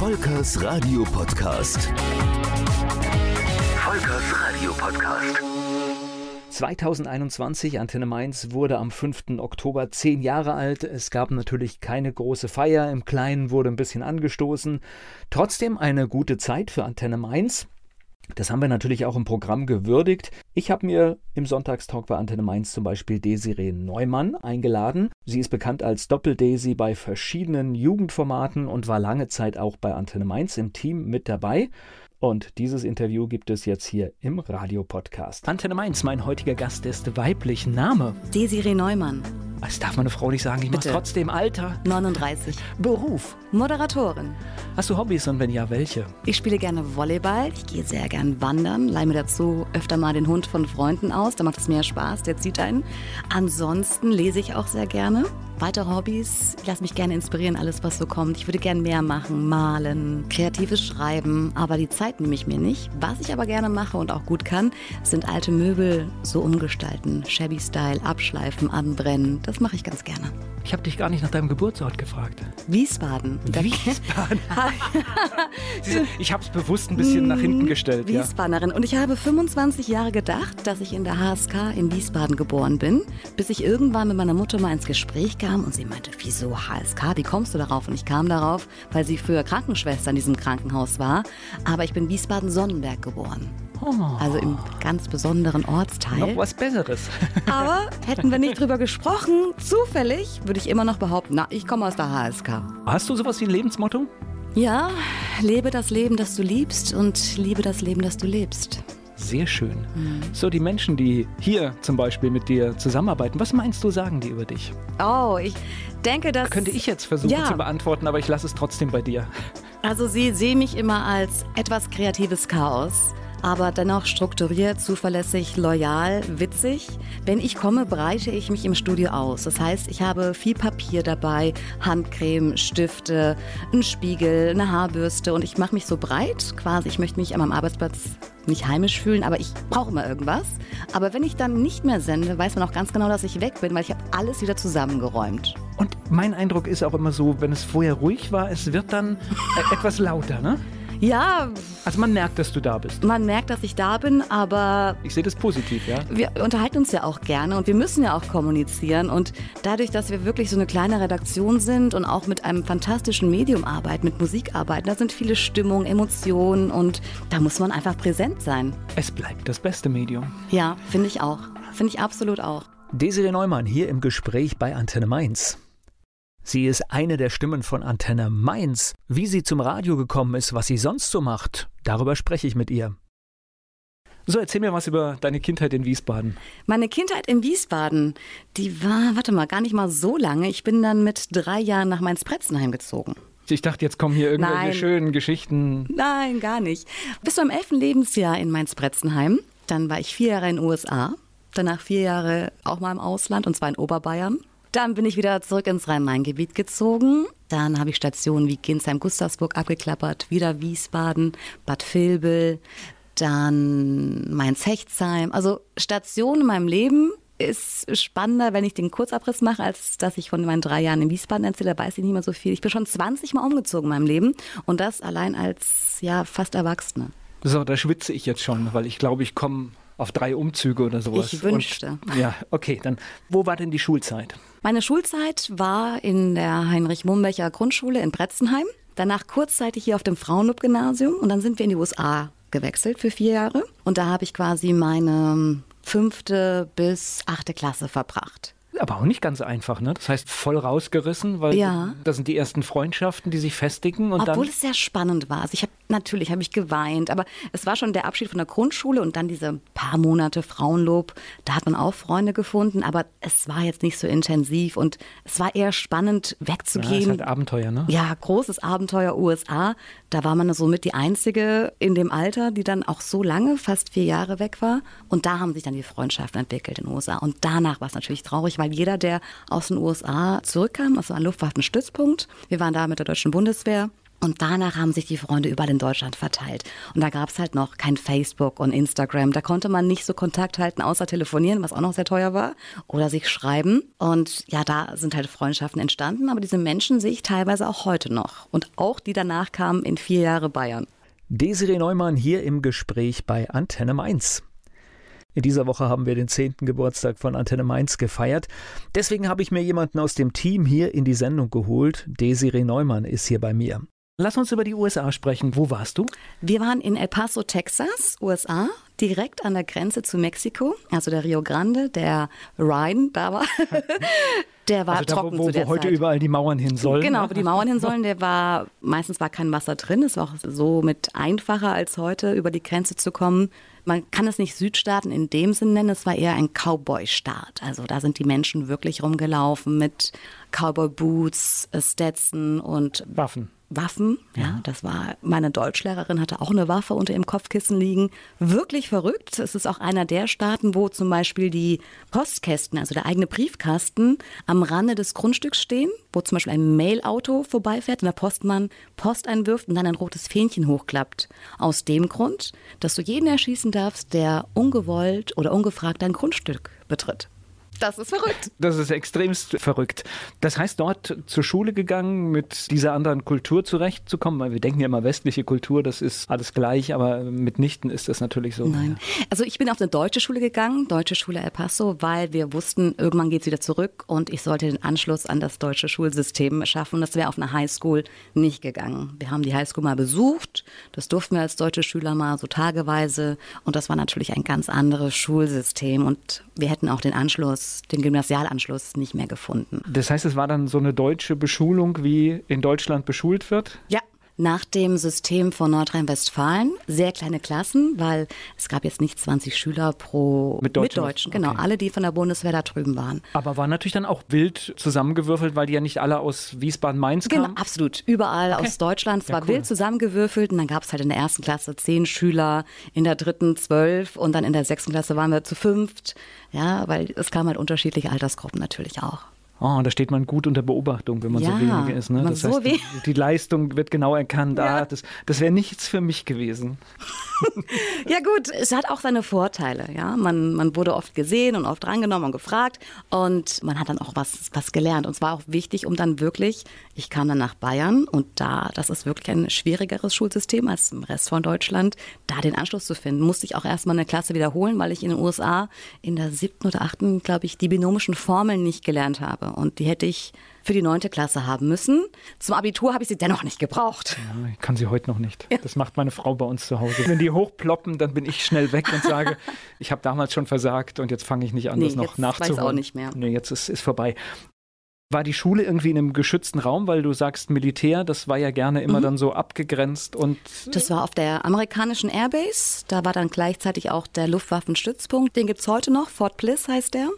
Volkers Radio Podcast. Volkers Radio Podcast. 2021, Antenne Mainz wurde am 5. Oktober zehn Jahre alt. Es gab natürlich keine große Feier, im Kleinen wurde ein bisschen angestoßen. Trotzdem eine gute Zeit für Antenne Mainz. Das haben wir natürlich auch im Programm gewürdigt. Ich habe mir im Sonntagstalk bei Antenne Mainz zum Beispiel Desiree Neumann eingeladen. Sie ist bekannt als Doppel-Daisy bei verschiedenen Jugendformaten und war lange Zeit auch bei Antenne Mainz im Team mit dabei. Und dieses Interview gibt es jetzt hier im Radiopodcast. Antenne Mainz, mein heutiger Gast ist weiblich. Name? Desiree Neumann. Das darf man eine Frau nicht sagen. Ich mache trotzdem Alter. 39. Beruf? Moderatorin. Hast du Hobbys und wenn ja, welche? Ich spiele gerne Volleyball. Ich gehe sehr gern wandern. Leih mir dazu öfter mal den Hund von Freunden aus. Da macht es mehr Spaß. Der zieht einen. Ansonsten lese ich auch sehr gerne. Weitere Hobbys, ich lasse mich gerne inspirieren, alles was so kommt. Ich würde gerne mehr machen, malen, kreatives Schreiben, aber die Zeit nehme ich mir nicht. Was ich aber gerne mache und auch gut kann, sind alte Möbel so umgestalten, shabby Style, abschleifen, anbrennen. Das mache ich ganz gerne. Ich habe dich gar nicht nach deinem Geburtsort gefragt. Wiesbaden. Wiesbaden. ich habe es bewusst ein bisschen nach hinten gestellt. Wiesbadenerin. Ja. Und ich habe 25 Jahre gedacht, dass ich in der HSK in Wiesbaden geboren bin, bis ich irgendwann mit meiner Mutter mal ins Gespräch kam und sie meinte, wieso HSK? Wie kommst du darauf? Und ich kam darauf, weil sie früher Krankenschwester in diesem Krankenhaus war. Aber ich bin Wiesbaden-Sonnenberg geboren. Oh. Also im ganz besonderen Ortsteil. Noch was Besseres. Aber hätten wir nicht drüber gesprochen, zufällig, würde ich immer noch behaupten, na, ich komme aus der HSK. Hast du sowas wie ein Lebensmotto? Ja, lebe das Leben, das du liebst und liebe das Leben, das du lebst. Sehr schön. Mhm. So, die Menschen, die hier zum Beispiel mit dir zusammenarbeiten, was meinst du, sagen die über dich? Oh, ich denke, dass. Könnte ich jetzt versuchen ja. zu beantworten, aber ich lasse es trotzdem bei dir. Also, sie sehen mich immer als etwas kreatives Chaos aber dennoch strukturiert, zuverlässig, loyal, witzig. Wenn ich komme, breite ich mich im Studio aus. Das heißt, ich habe viel Papier dabei, Handcreme, Stifte, einen Spiegel, eine Haarbürste und ich mache mich so breit quasi. Ich möchte mich an meinem Arbeitsplatz nicht heimisch fühlen, aber ich brauche immer irgendwas. Aber wenn ich dann nicht mehr sende, weiß man auch ganz genau, dass ich weg bin, weil ich habe alles wieder zusammengeräumt. Und mein Eindruck ist auch immer so, wenn es vorher ruhig war, es wird dann äh, etwas lauter, ne? Ja. Also man merkt, dass du da bist. Man merkt, dass ich da bin, aber. Ich sehe das positiv, ja. Wir unterhalten uns ja auch gerne und wir müssen ja auch kommunizieren. Und dadurch, dass wir wirklich so eine kleine Redaktion sind und auch mit einem fantastischen Medium arbeiten, mit Musik arbeiten, da sind viele Stimmungen, Emotionen und da muss man einfach präsent sein. Es bleibt das beste Medium. Ja, finde ich auch. Finde ich absolut auch. Desiree Neumann hier im Gespräch bei Antenne Mainz. Sie ist eine der Stimmen von Antenne Mainz. Wie sie zum Radio gekommen ist, was sie sonst so macht, darüber spreche ich mit ihr. So, erzähl mir was über deine Kindheit in Wiesbaden. Meine Kindheit in Wiesbaden, die war, warte mal, gar nicht mal so lange. Ich bin dann mit drei Jahren nach Mainz-Pretzenheim gezogen. Ich dachte, jetzt kommen hier irgendwelche Nein. schönen Geschichten. Nein, gar nicht. Bis zum elften Lebensjahr in Mainz-Pretzenheim. Dann war ich vier Jahre in den USA. Danach vier Jahre auch mal im Ausland, und zwar in Oberbayern. Dann bin ich wieder zurück ins Rhein-Main-Gebiet gezogen. Dann habe ich Stationen wie Ginsheim, Gustavsburg abgeklappert, wieder Wiesbaden, Bad Vilbel, dann Mainz-Hechtsheim. Also Stationen in meinem Leben ist spannender, wenn ich den Kurzabriss mache, als dass ich von meinen drei Jahren in Wiesbaden erzähle. Da weiß ich nicht mehr so viel. Ich bin schon 20 Mal umgezogen in meinem Leben und das allein als ja fast Erwachsene. So, da schwitze ich jetzt schon, weil ich glaube, ich komme auf drei Umzüge oder sowas. Ich wünschte. Und, ja, okay, dann wo war denn die Schulzeit? Meine Schulzeit war in der Heinrich-Mumbecher Grundschule in Bretzenheim. Danach kurzzeitig hier auf dem Frauenlob-Gymnasium und dann sind wir in die USA gewechselt für vier Jahre. Und da habe ich quasi meine fünfte bis achte Klasse verbracht aber auch nicht ganz einfach, ne? Das heißt, voll rausgerissen, weil ja. das sind die ersten Freundschaften, die sich festigen. Und Obwohl es sehr spannend war. Also ich habe natürlich habe ich geweint, aber es war schon der Abschied von der Grundschule und dann diese paar Monate Frauenlob. Da hat man auch Freunde gefunden, aber es war jetzt nicht so intensiv und es war eher spannend wegzugehen. Ja, ist halt Abenteuer, ne? Ja, großes Abenteuer USA. Da war man somit die einzige in dem Alter, die dann auch so lange, fast vier Jahre weg war. Und da haben sich dann die Freundschaften entwickelt in den USA. Und danach war es natürlich traurig, weil jeder, der aus den USA zurückkam, also ein Luftwaffenstützpunkt, wir waren da mit der deutschen Bundeswehr, Und danach haben sich die Freunde überall in Deutschland verteilt. Und da gab es halt noch kein Facebook und Instagram. Da konnte man nicht so Kontakt halten, außer telefonieren, was auch noch sehr teuer war, oder sich schreiben. Und ja, da sind halt Freundschaften entstanden. Aber diese Menschen sehe ich teilweise auch heute noch. Und auch die danach kamen in vier Jahre Bayern. Desiree Neumann hier im Gespräch bei Antenne Mainz. In dieser Woche haben wir den 10. Geburtstag von Antenne Mainz gefeiert. Deswegen habe ich mir jemanden aus dem Team hier in die Sendung geholt. Desiree Neumann ist hier bei mir. Lass uns über die USA sprechen. Wo warst du? Wir waren in El Paso, Texas, USA, direkt an der Grenze zu Mexiko. Also der Rio Grande, der Rhine, da war. Der war also da, trocken wo, wo, zu der wo heute Zeit. überall die Mauern hin sollen. Genau, ne? wo die Mauern hin sollen, der war, meistens war kein Wasser drin. Es war auch so mit einfacher als heute, über die Grenze zu kommen. Man kann es nicht Südstaaten in dem Sinn nennen, es war eher ein Cowboy-Staat. Also da sind die Menschen wirklich rumgelaufen mit Cowboy-Boots, äh, Stetson und Waffen. Waffen. Ja, das war, meine Deutschlehrerin hatte auch eine Waffe unter ihrem Kopfkissen liegen. Wirklich verrückt. Es ist auch einer der Staaten, wo zum Beispiel die Postkästen, also der eigene Briefkasten, am Rande des Grundstücks stehen, wo zum Beispiel ein Mailauto vorbeifährt und der Postmann Post einwirft und dann ein rotes Fähnchen hochklappt. Aus dem Grund, dass du jeden erschießen darfst, der ungewollt oder ungefragt dein Grundstück betritt. Das ist verrückt. Das ist extremst verrückt. Das heißt, dort zur Schule gegangen, mit dieser anderen Kultur zurechtzukommen, weil wir denken ja immer, westliche Kultur, das ist alles gleich, aber mitnichten ist das natürlich so. Nein. Also ich bin auf eine deutsche Schule gegangen, deutsche Schule El Paso, weil wir wussten, irgendwann geht es wieder zurück und ich sollte den Anschluss an das deutsche Schulsystem schaffen. Das wäre auf eine Highschool nicht gegangen. Wir haben die Highschool mal besucht, das durften wir als deutsche Schüler mal so tageweise und das war natürlich ein ganz anderes Schulsystem und wir hätten auch den Anschluss, den Gymnasialanschluss nicht mehr gefunden. Das heißt, es war dann so eine deutsche Beschulung, wie in Deutschland beschult wird? Ja, nach dem System von Nordrhein-Westfalen. Sehr kleine Klassen, weil es gab jetzt nicht 20 Schüler pro Mit Deutschen? Deutschen. Genau, Okay. alle, die von der Bundeswehr da drüben waren. Aber war natürlich dann auch wild zusammengewürfelt, weil die ja nicht alle aus Wiesbaden-Mainz Genau, kamen. absolut. Überall aus Deutschland. Es Ja, war cool. wild zusammengewürfelt und dann gab es halt in der ersten Klasse zehn Schüler, in der dritten zwölf und dann in der sechsten Klasse waren wir zu fünft. Ja, weil es kamen halt unterschiedliche Altersgruppen natürlich auch. Oh, und da steht man gut unter Beobachtung, wenn man so Ja, wenige ist. Ne? Das so heißt, die, die Leistung wird genau erkannt. Ja. Ah, das das wäre nichts für mich gewesen. Ja gut, es hat auch seine Vorteile. Ja, man, man wurde oft gesehen und oft drangenommen und gefragt und man hat dann auch was, was gelernt. Und zwar auch wichtig, um dann wirklich, ich kam dann nach Bayern und da, das ist wirklich ein schwierigeres Schulsystem als im Rest von Deutschland, da den Anschluss zu finden, musste ich auch erstmal eine Klasse wiederholen, weil ich in den USA in der siebten oder achten, glaube ich, die binomischen Formeln nicht gelernt habe. Und die hätte ich für die neunte Klasse haben müssen. Zum Abitur habe ich sie dennoch nicht gebraucht. Ja, Ich kann sie heute noch nicht. Das macht meine Frau bei uns zu Hause. Wenn die hochploppen, dann bin ich schnell weg und sage, ich habe damals schon versagt und jetzt fange ich nicht an, Nee, das noch jetzt weiß nachzuholen. auch nicht mehr. Nee, jetzt ist, ist vorbei. War die Schule irgendwie in einem geschützten Raum, weil du sagst Militär, das war ja gerne Mhm. immer dann so abgegrenzt und Das war auf der amerikanischen Airbase. Da war dann gleichzeitig auch der Luftwaffenstützpunkt. Den gibt's heute noch. Fort Bliss heißt der.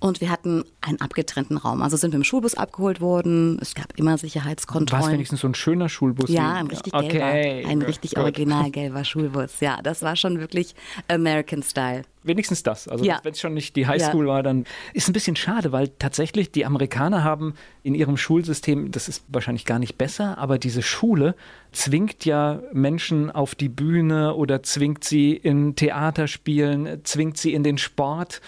Und wir hatten einen abgetrennten Raum. Also sind wir im Schulbus abgeholt worden. Es gab immer war es Sicherheitskontrollen. wenigstens so ein schöner Schulbus? Ja, ein richtig okay, gelber, ein richtig gut. original gelber Schulbus. Ja, das war schon wirklich American Style. Wenigstens das. Also Ja. wenn es schon nicht die Highschool war, dann ist ein bisschen schade, weil tatsächlich die Amerikaner haben in ihrem Schulsystem, das ist wahrscheinlich gar nicht besser, aber diese Schule zwingt ja Menschen auf die Bühne oder zwingt sie in Theater spielen, zwingt sie in den Sport.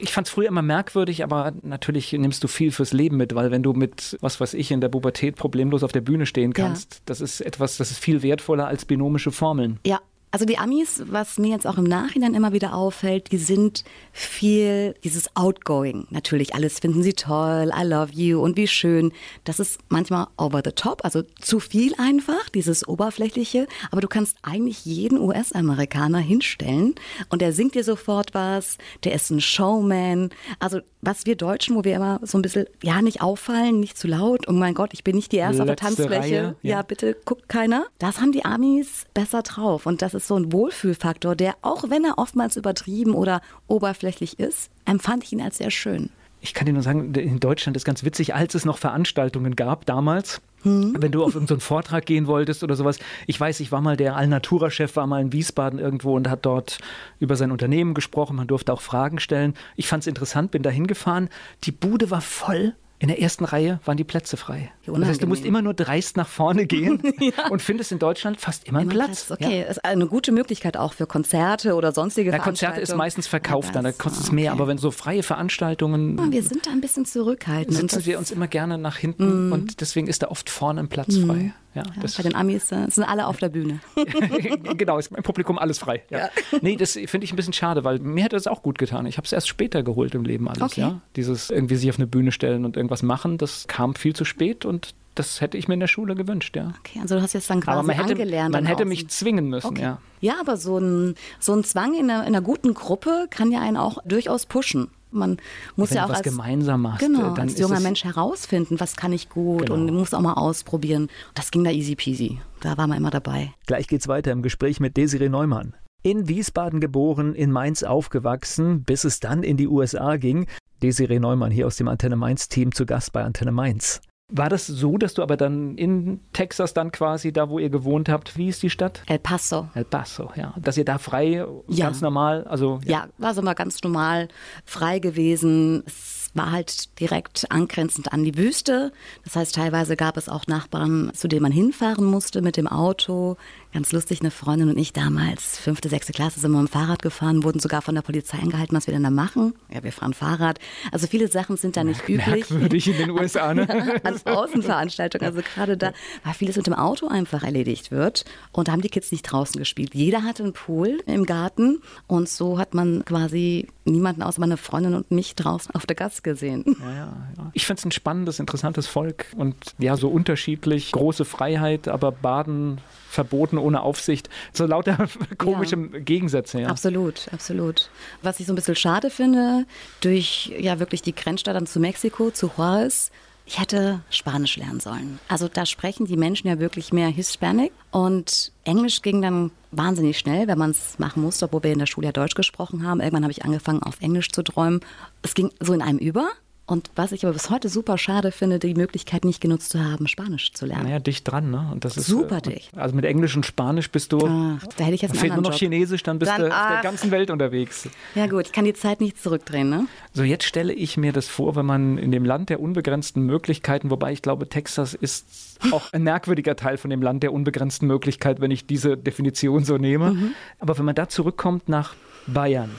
Ich fand es früher immer merkwürdig, aber natürlich nimmst du viel fürs Leben mit, weil wenn du mit, was weiß ich, in der Pubertät problemlos auf der Bühne stehen Ja. kannst, das ist etwas, das ist viel wertvoller als binomische Formeln. Ja, also die Amis, was mir jetzt auch im Nachhinein immer wieder auffällt, die sind viel dieses Outgoing. Natürlich, alles finden sie toll, I love you und wie schön. Das ist manchmal over the top, also zu viel einfach, dieses Oberflächliche. Aber du kannst eigentlich jeden US-Amerikaner hinstellen und der singt dir sofort was, der ist ein Showman. Also was wir Deutschen, wo wir immer so ein bisschen, ja, nicht auffallen, nicht zu laut. Oh mein Gott, ich bin nicht die Erste auf der Letzte Tanzfläche. Ja. ja, bitte guckt keiner. Das haben die Amis besser drauf. Und das ist so ein Wohlfühlfaktor, der, auch wenn er oftmals übertrieben oder oberflächlich ist, empfand ich ihn als sehr schön. Ich kann dir nur sagen, in Deutschland ist ganz witzig, als es noch Veranstaltungen gab damals, Hm? wenn du auf irgendeinen Vortrag gehen wolltest oder sowas. Ich weiß, ich war mal der Alnatura-Chef, war mal in Wiesbaden irgendwo und hat dort über sein Unternehmen gesprochen. Man durfte auch Fragen stellen. Ich fand es interessant, bin da hingefahren. Die Bude war voll In der ersten Reihe waren die Plätze frei. Wie Das heißt, du musst immer nur dreist nach vorne gehen und findest in Deutschland fast immer einen Immer Platz. Okay, Ja. ist eine gute Möglichkeit auch für Konzerte oder sonstige Ja, Konzerte ist meistens verkauft, dann da kostet es okay. mehr. Aber wenn so freie Veranstaltungen Wir sind da ein bisschen zurückhaltend. sitzen wir uns immer gerne nach hinten und deswegen ist da oft vorne ein Platz frei. Ja, ja, bei den Amis äh, sind alle auf der Bühne. genau, ist mein Publikum alles frei. Ja. Nee, das finde ich ein bisschen schade, weil mir hätte das auch gut getan. Ich habe es erst später geholt im Leben alles. Okay. Ja? Dieses irgendwie sich auf eine Bühne stellen und irgendwas machen, das kam viel zu spät und das hätte ich mir in der Schule gewünscht, ja. Okay, also du hast jetzt dann quasi Aber man hätte, angelernt. man dann hätte mich zwingen müssen, Okay. ja. Ja, aber so ein, so ein Zwang in einer, in einer guten Gruppe kann ja einen auch durchaus pushen. Man muss ja auch was als, gemeinsam machst, genau, als junger Mensch herausfinden, was kann ich gut Genau. und muss auch mal ausprobieren. Das ging da easy peasy. Da war man immer dabei. Gleich geht's weiter im Gespräch mit Desiree Neumann. In Wiesbaden geboren, in Mainz aufgewachsen, bis es dann in die USA ging. Desiree Neumann hier aus dem Antenne Mainz Team zu Gast bei Antenne Mainz. War das so, dass du aber dann in Texas dann quasi, da wo ihr gewohnt habt, wie ist die Stadt? El Paso. El Paso, ja. Dass ihr da frei, Ja. ganz normal, also Ja, war so mal ganz normal frei gewesen. Es war halt direkt angrenzend an die Wüste. Das heißt, teilweise gab es auch Nachbarn, zu denen man hinfahren musste mit dem Auto. Ganz lustig, eine Freundin und ich damals, fünfte, sechste Klasse, sind wir mit dem Fahrrad gefahren, wurden sogar von der Polizei angehalten, was wir denn da machen. Ja, wir fahren Fahrrad. Also viele Sachen sind da nicht üblich. merkwürdig in den USA, ne? An Außenveranstaltungen, also gerade da, weil vieles mit dem Auto einfach erledigt wird. Und da haben die Kids nicht draußen gespielt. Jeder hatte einen Pool im Garten und so hat man quasi niemanden außer meine Freundin und mich draußen auf der Gas gesehen. Ja, ja, ja. Ich finde es ein spannendes, interessantes Volk und ja, so unterschiedlich, große Freiheit, aber Baden verboten ohne Aufsicht. So lauter komische Gegensätze, ja. Absolut, absolut. Was ich so ein bisschen schade finde, durch ja wirklich die Grenzstadt dann zu Mexiko, zu Juarez, ich hätte Spanisch lernen sollen. Also da sprechen die Menschen ja wirklich mehr Hispanic und Englisch ging dann wahnsinnig schnell, wenn man es machen musste, obwohl wir in der Schule ja Deutsch gesprochen haben. Irgendwann habe ich angefangen, auf Englisch zu träumen. Es ging so in einem über. Und was ich aber bis heute super schade finde, die Möglichkeit nicht genutzt zu haben, Spanisch zu lernen. Naja, dicht dran, ne? Und das ist, Super äh, dicht. Also mit Englisch und Spanisch bist du. Ach, da hätte ich jetzt fehlt nur noch Job. Chinesisch, dann bist Dann, du auf der ach. ganzen Welt unterwegs. Ja gut, ich kann die Zeit nicht zurückdrehen, ne? So, jetzt stelle ich mir das vor, wenn man in dem Land der unbegrenzten Möglichkeiten, wobei ich glaube, Texas ist auch ein merkwürdiger Teil von dem Land der unbegrenzten Möglichkeit, wenn ich diese Definition so nehme. Mhm. Aber wenn man da zurückkommt nach Bayern,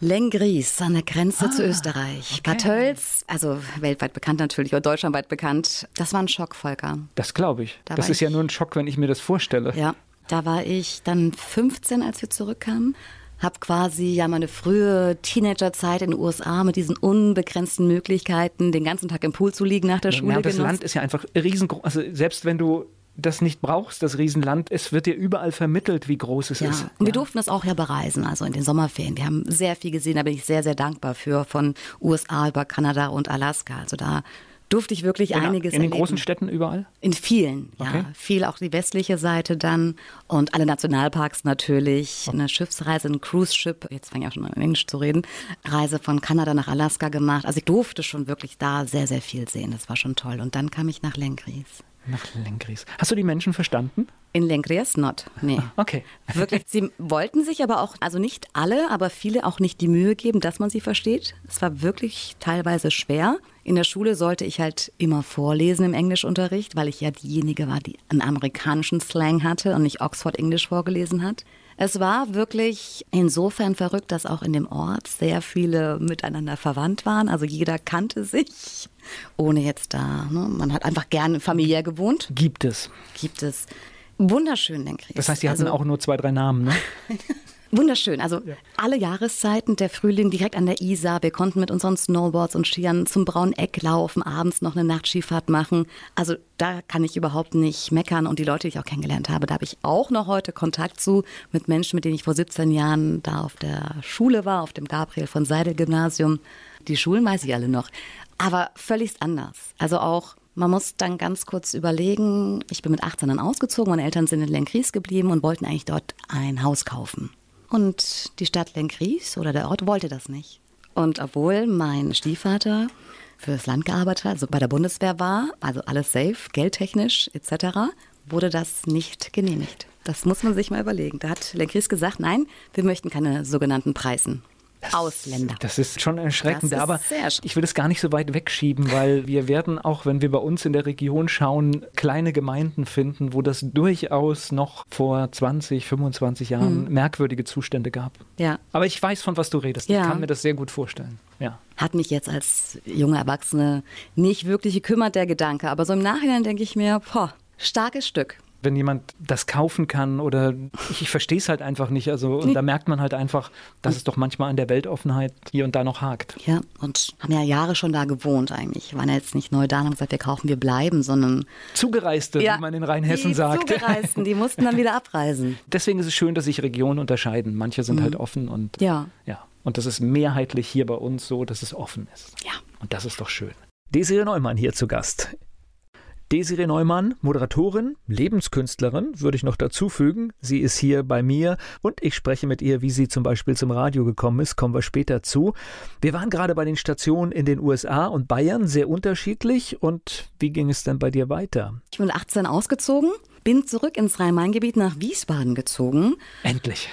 Lengries an der Grenze zu Österreich. Bad Tölz, also weltweit bekannt natürlich oder deutschlandweit bekannt. Das war ein Schock, Volker. das glaube ich. Da das ist ja ich- nur ein Schock, wenn ich mir das vorstelle. Ja, da war ich dann 15, als wir zurückkamen. Hab quasi ja meine frühe Teenagerzeit in den USA mit diesen unbegrenzten Möglichkeiten, den ganzen Tag im Pool zu liegen nach der Schule Ja, das genossen. Land ist ja einfach riesengroß. Also selbst wenn du das nicht brauchst, das Riesenland, es wird dir überall vermittelt, wie groß es Ja, ist. und wir durften das auch ja bereisen, also in den Sommerferien. Wir haben sehr viel gesehen, da bin ich sehr, sehr dankbar für, von USA über Kanada und Alaska. Also da durfte ich wirklich in, einiges in den erleben. großen Städten überall? In vielen, ja. Okay. Viel auch die westliche Seite dann und alle Nationalparks natürlich. Eine Schiffsreise, ein Cruise-Ship, jetzt fange ich auch schon an Englisch zu reden, Reise von Kanada nach Alaska gemacht. Also ich durfte schon wirklich da sehr, sehr viel sehen. Das war schon toll. Und dann kam ich nach Lenkries. Nach Lenkries. Hast du die Menschen verstanden? In Lenkries not, nee. Okay. Wirklich, sie wollten sich aber auch, also nicht alle, aber viele auch nicht die Mühe geben, dass man sie versteht. Es war wirklich teilweise schwer. In der Schule sollte ich halt immer vorlesen im Englischunterricht, weil ich ja diejenige war, die einen amerikanischen Slang hatte und nicht Oxford Englisch vorgelesen hat. Es war wirklich insofern verrückt, dass auch in dem Ort sehr viele miteinander verwandt waren. Also jeder kannte sich, ohne jetzt da. Ne? Man hat einfach gerne familiär gewohnt. Gibt es. Gibt es wunderschön, denke ich. Das heißt, die hatten Also- auch nur zwei, drei Namen, ne? Wunderschön. Also alle Jahreszeiten, der Frühling direkt an der Isar. Wir konnten mit unseren Snowboards und Skiern zum Braunen Eck laufen, abends noch eine Nachtskifahrt machen. Also da kann ich überhaupt nicht meckern. Und die Leute, die ich auch kennengelernt habe, da habe ich auch noch heute Kontakt zu mit Menschen, mit denen ich vor 17 Jahren da auf der Schule war, auf dem Gabriel von Seidel Gymnasium. Die Schulen weiß ich alle noch. Aber völlig anders. Also auch man muss dann ganz kurz überlegen, ich bin mit 18 dann ausgezogen, meine Eltern sind in Lenkries geblieben und wollten eigentlich dort ein Haus kaufen. Und die Stadt Lenkries oder der Ort wollte das nicht. Und obwohl mein Stiefvater fürs Land gearbeitet hat, also bei der Bundeswehr war, also alles safe, geldtechnisch etc., wurde das nicht genehmigt. Das muss man sich mal überlegen. Da hat Lenkries gesagt, nein, wir möchten keine sogenannten Preisen. Ausländer. Das ist schon erschreckend, Das ist aber erschreckend. ich will es gar nicht so weit wegschieben, weil wir werden auch, wenn wir bei uns in der Region schauen, kleine Gemeinden finden, wo das durchaus noch vor 20, 25 Jahren Hm. merkwürdige Zustände gab. Ja. Aber ich weiß, von was du redest. Ja. Ich kann mir das sehr gut vorstellen. Ja. Hat mich jetzt als junge Erwachsene nicht wirklich gekümmert, der Gedanke. Aber so im Nachhinein denke ich mir, boah, starkes Stück. Wenn jemand das kaufen kann oder ich, ich verstehe es halt einfach nicht. Also, und Nee. da merkt man halt einfach, dass es doch manchmal an der Weltoffenheit hier und da noch hakt. Ja, und haben ja Jahre schon da gewohnt eigentlich. Waren ja jetzt nicht neu da und haben gesagt, wir kaufen, wir bleiben, sondern Zugereiste, wie man in Rheinhessen die sagt. Zugereisten, die mussten dann wieder abreisen. Deswegen ist es schön, dass sich Regionen unterscheiden. Manche sind halt offen und Mhm. Ja. ja. Und das ist mehrheitlich hier bei uns so, dass es offen ist. Ja. Und das ist doch schön. Desiree Neumann hier zu Gast. Desiree Neumann, Moderatorin, Lebenskünstlerin, würde ich noch dazu fügen. Sie ist hier bei mir und ich spreche mit ihr, wie sie zum Beispiel zum Radio gekommen ist, kommen wir später zu. Wir waren gerade bei den Stationen in den USA und Bayern, sehr unterschiedlich. Und wie ging es denn bei dir weiter? Ich bin mit 18 ausgezogen, bin zurück ins Rhein-Main-Gebiet nach Wiesbaden gezogen. Endlich.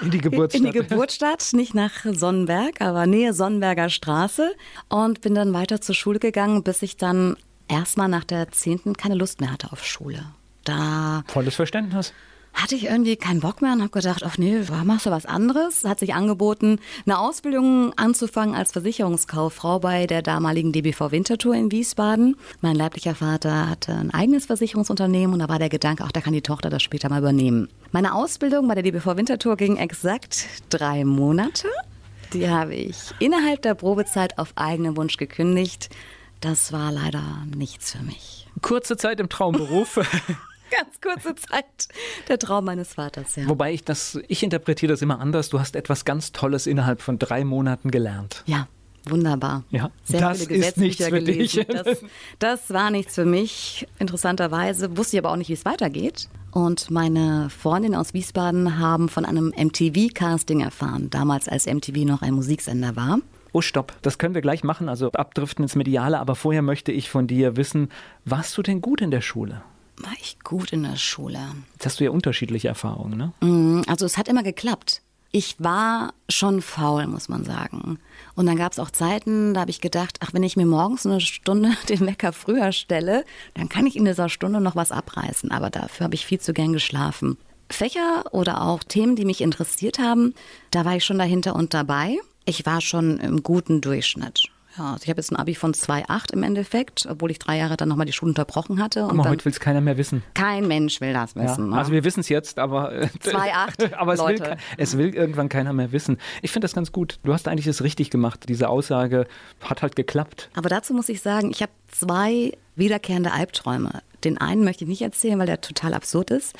In die Geburtsstadt. In die Geburtsstadt, nicht nach Sonnenberg, aber Nähe Sonnenberger Straße. Und bin dann weiter zur Schule gegangen, bis ich dann erstmal nach der 10. keine Lust mehr hatte auf Schule. Da Volles Verständnis. hatte ich irgendwie keinen Bock mehr und habe gedacht, ach nee, machst du was anderes? Hat sich angeboten, eine Ausbildung anzufangen als Versicherungskauffrau bei der damaligen DBV Winterthur in Wiesbaden. Mein leiblicher Vater hatte ein eigenes Versicherungsunternehmen und da war der Gedanke, ach, da kann die Tochter das später mal übernehmen. Meine Ausbildung bei der DBV Winterthur ging exakt drei Monate. Die habe ich innerhalb der Probezeit auf eigenen Wunsch gekündigt. Das war leider nichts für mich. Kurze Zeit im Traumberuf. Ganz kurze Zeit. Der Traum meines Vaters, ja. Wobei ich das, ich interpretiere das immer anders. Du hast etwas ganz Tolles innerhalb von drei Monaten gelernt. Ja, wunderbar. Ja, Sehr das viele ist nichts für gelesen. dich. Das, das war nichts für mich. Interessanterweise wusste ich aber auch nicht, wie es weitergeht. Und meine Freundinnen aus Wiesbaden haben von einem MTV-Casting erfahren, damals als MTV noch ein Musiksender war. Oh, stopp. Das können wir gleich machen, also abdriften ins Mediale. Aber vorher möchte ich von dir wissen, warst du denn gut in der Schule? War ich gut in der Schule? Jetzt hast du ja unterschiedliche Erfahrungen, ne? Mm, Also es hat immer geklappt. Ich war schon faul, muss man sagen. Und dann gab es auch Zeiten, da habe ich gedacht, ach, wenn ich mir morgens eine Stunde den Wecker früher stelle, dann kann ich in dieser Stunde noch was abreißen. Aber dafür habe ich viel zu gern geschlafen. Fächer oder auch Themen, die mich interessiert haben, da war ich schon dahinter und dabei. Ich war schon im guten Durchschnitt. Ja, also ich habe jetzt ein Abi von 2,8 im Endeffekt, obwohl ich drei Jahre dann nochmal die Schule unterbrochen hatte. Guck Und mal, heute will es keiner mehr wissen. kein Mensch will das Ja. wissen. ne? Also wir wissen es jetzt, aber, äh, 2,8, aber es will, Leute. ke- es will irgendwann keiner mehr wissen. Ich finde das ganz gut. Du hast eigentlich es richtig gemacht. Diese Aussage hat halt geklappt. Aber dazu muss ich sagen, ich habe zwei wiederkehrende Albträume. Den einen möchte ich nicht erzählen, weil der total absurd ist.